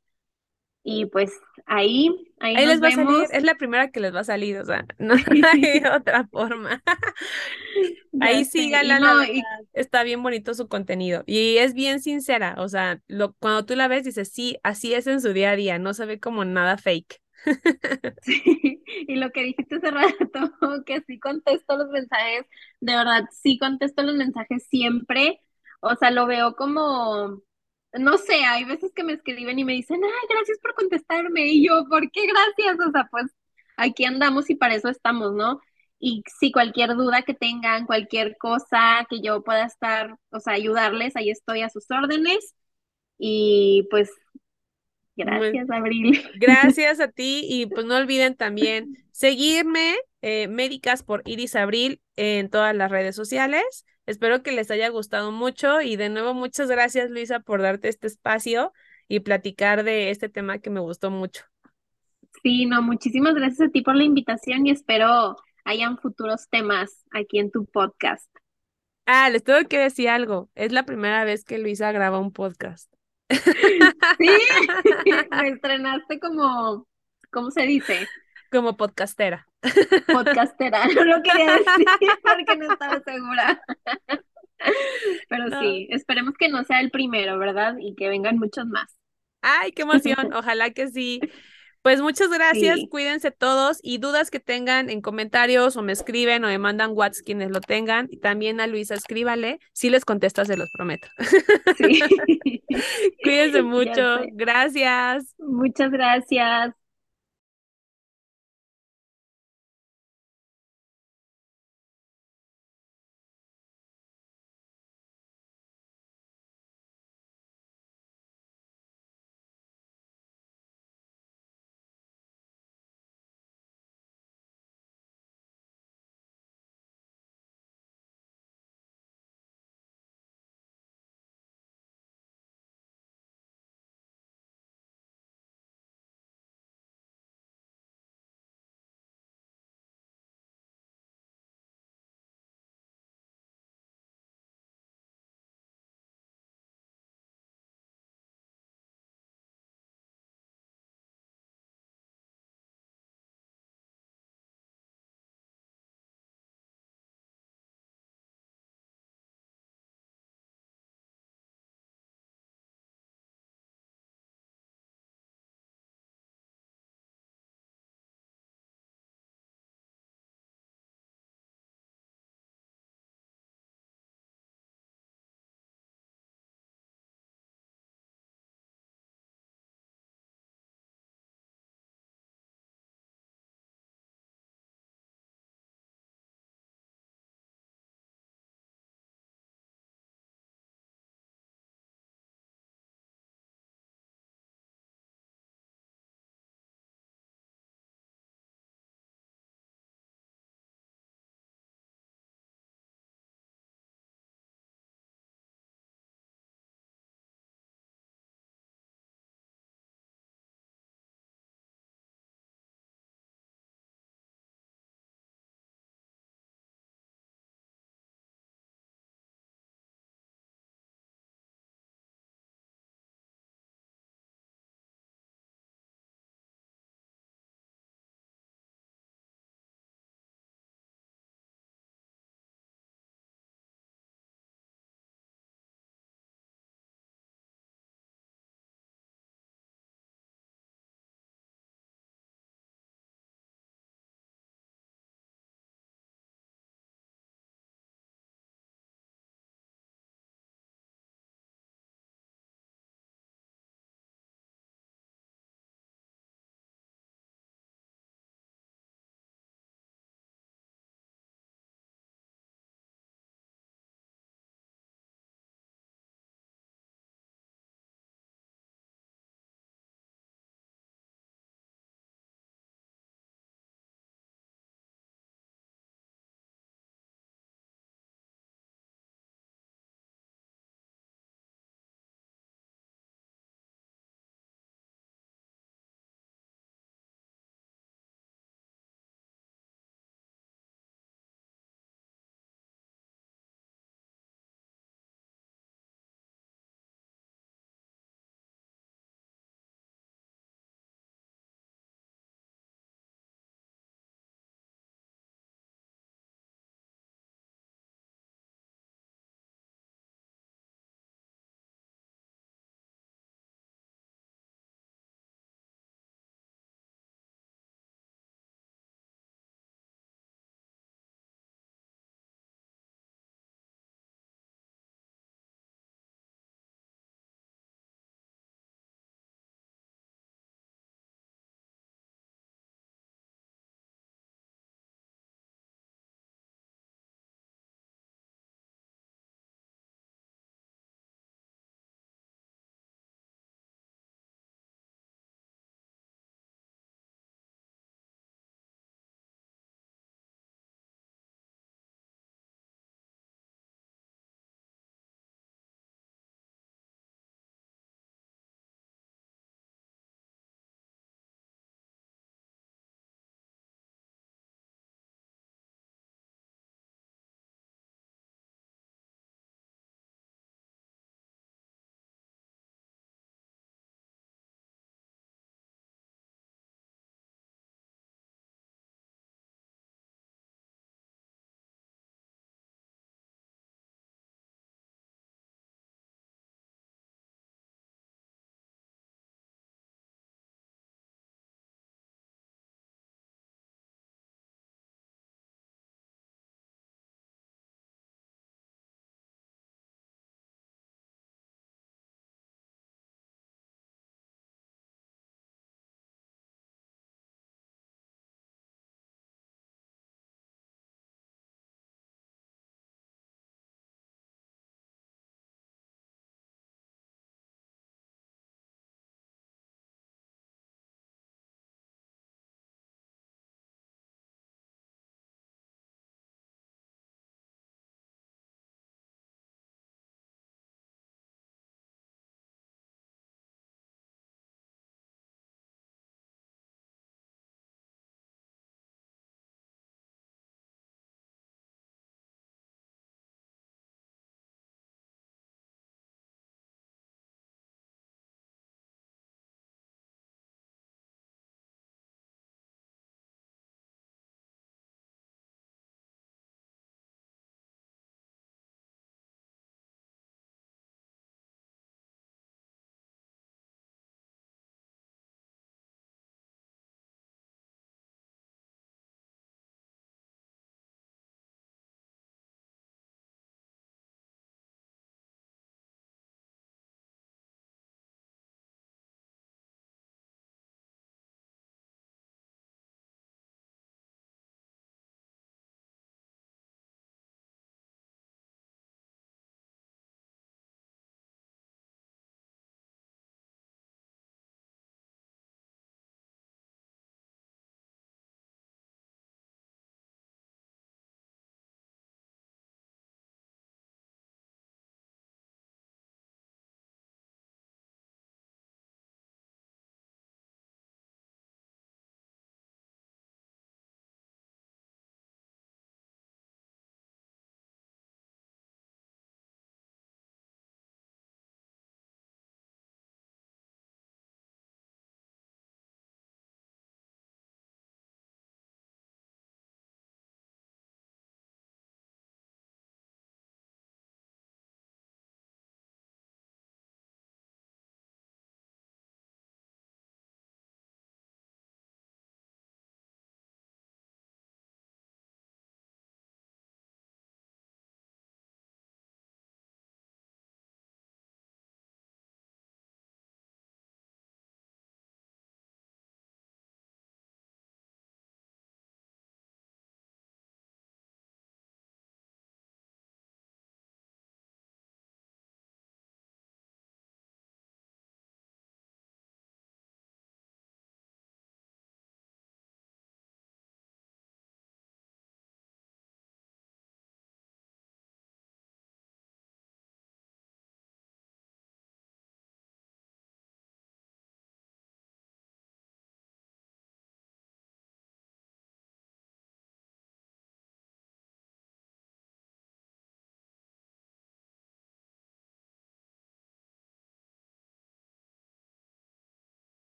Y pues ahí, ahí Ahí nos les va a salir, es la primera que les va a salir, o sea, no hay otra forma. Ahí síganla, la no, y está bien bonito su contenido y es bien sincera, o sea, lo, cuando tú la ves dices, sí, así es en su día a día, no se ve como nada fake. Sí, y lo que dijiste hace rato, que sí contesto los mensajes, de verdad, sí contesto los mensajes siempre, o sea, lo veo como, no sé, hay veces que me escriben y me dicen, ay, gracias por contestarme, y yo, ¿por qué gracias? O sea, pues aquí andamos y para eso estamos, ¿no? Y si cualquier duda que tengan, cualquier cosa que yo pueda estar, o sea, ayudarles, ahí estoy a sus órdenes, y pues, gracias, Abril. Gracias a ti y pues no olviden también seguirme, eh, Médicas por Iris Abril en todas las redes sociales. Espero que les haya gustado mucho y de nuevo muchas gracias Luisa por darte este espacio y platicar de este tema que me gustó mucho. Sí, no, muchísimas gracias a ti por la invitación y espero hayan futuros temas aquí en tu podcast. Ah, les tengo que decir algo. Es la primera vez que Luisa graba un podcast. Sí, me estrenaste como, ¿cómo se dice? Como podcastera. Podcastera. No lo quería decir porque no estaba segura. Pero No. sí, esperemos que no sea el primero, ¿verdad? Y que vengan muchos más. Ay, qué emoción. Ojalá que sí. Pues muchas gracias, Sí, cuídense todos y dudas que tengan en comentarios o me escriben o me mandan WhatsApp quienes lo tengan y también a Luisa escríbale, si les contestas se los prometo. sí. Cuídense mucho, gracias. Muchas gracias.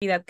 Vida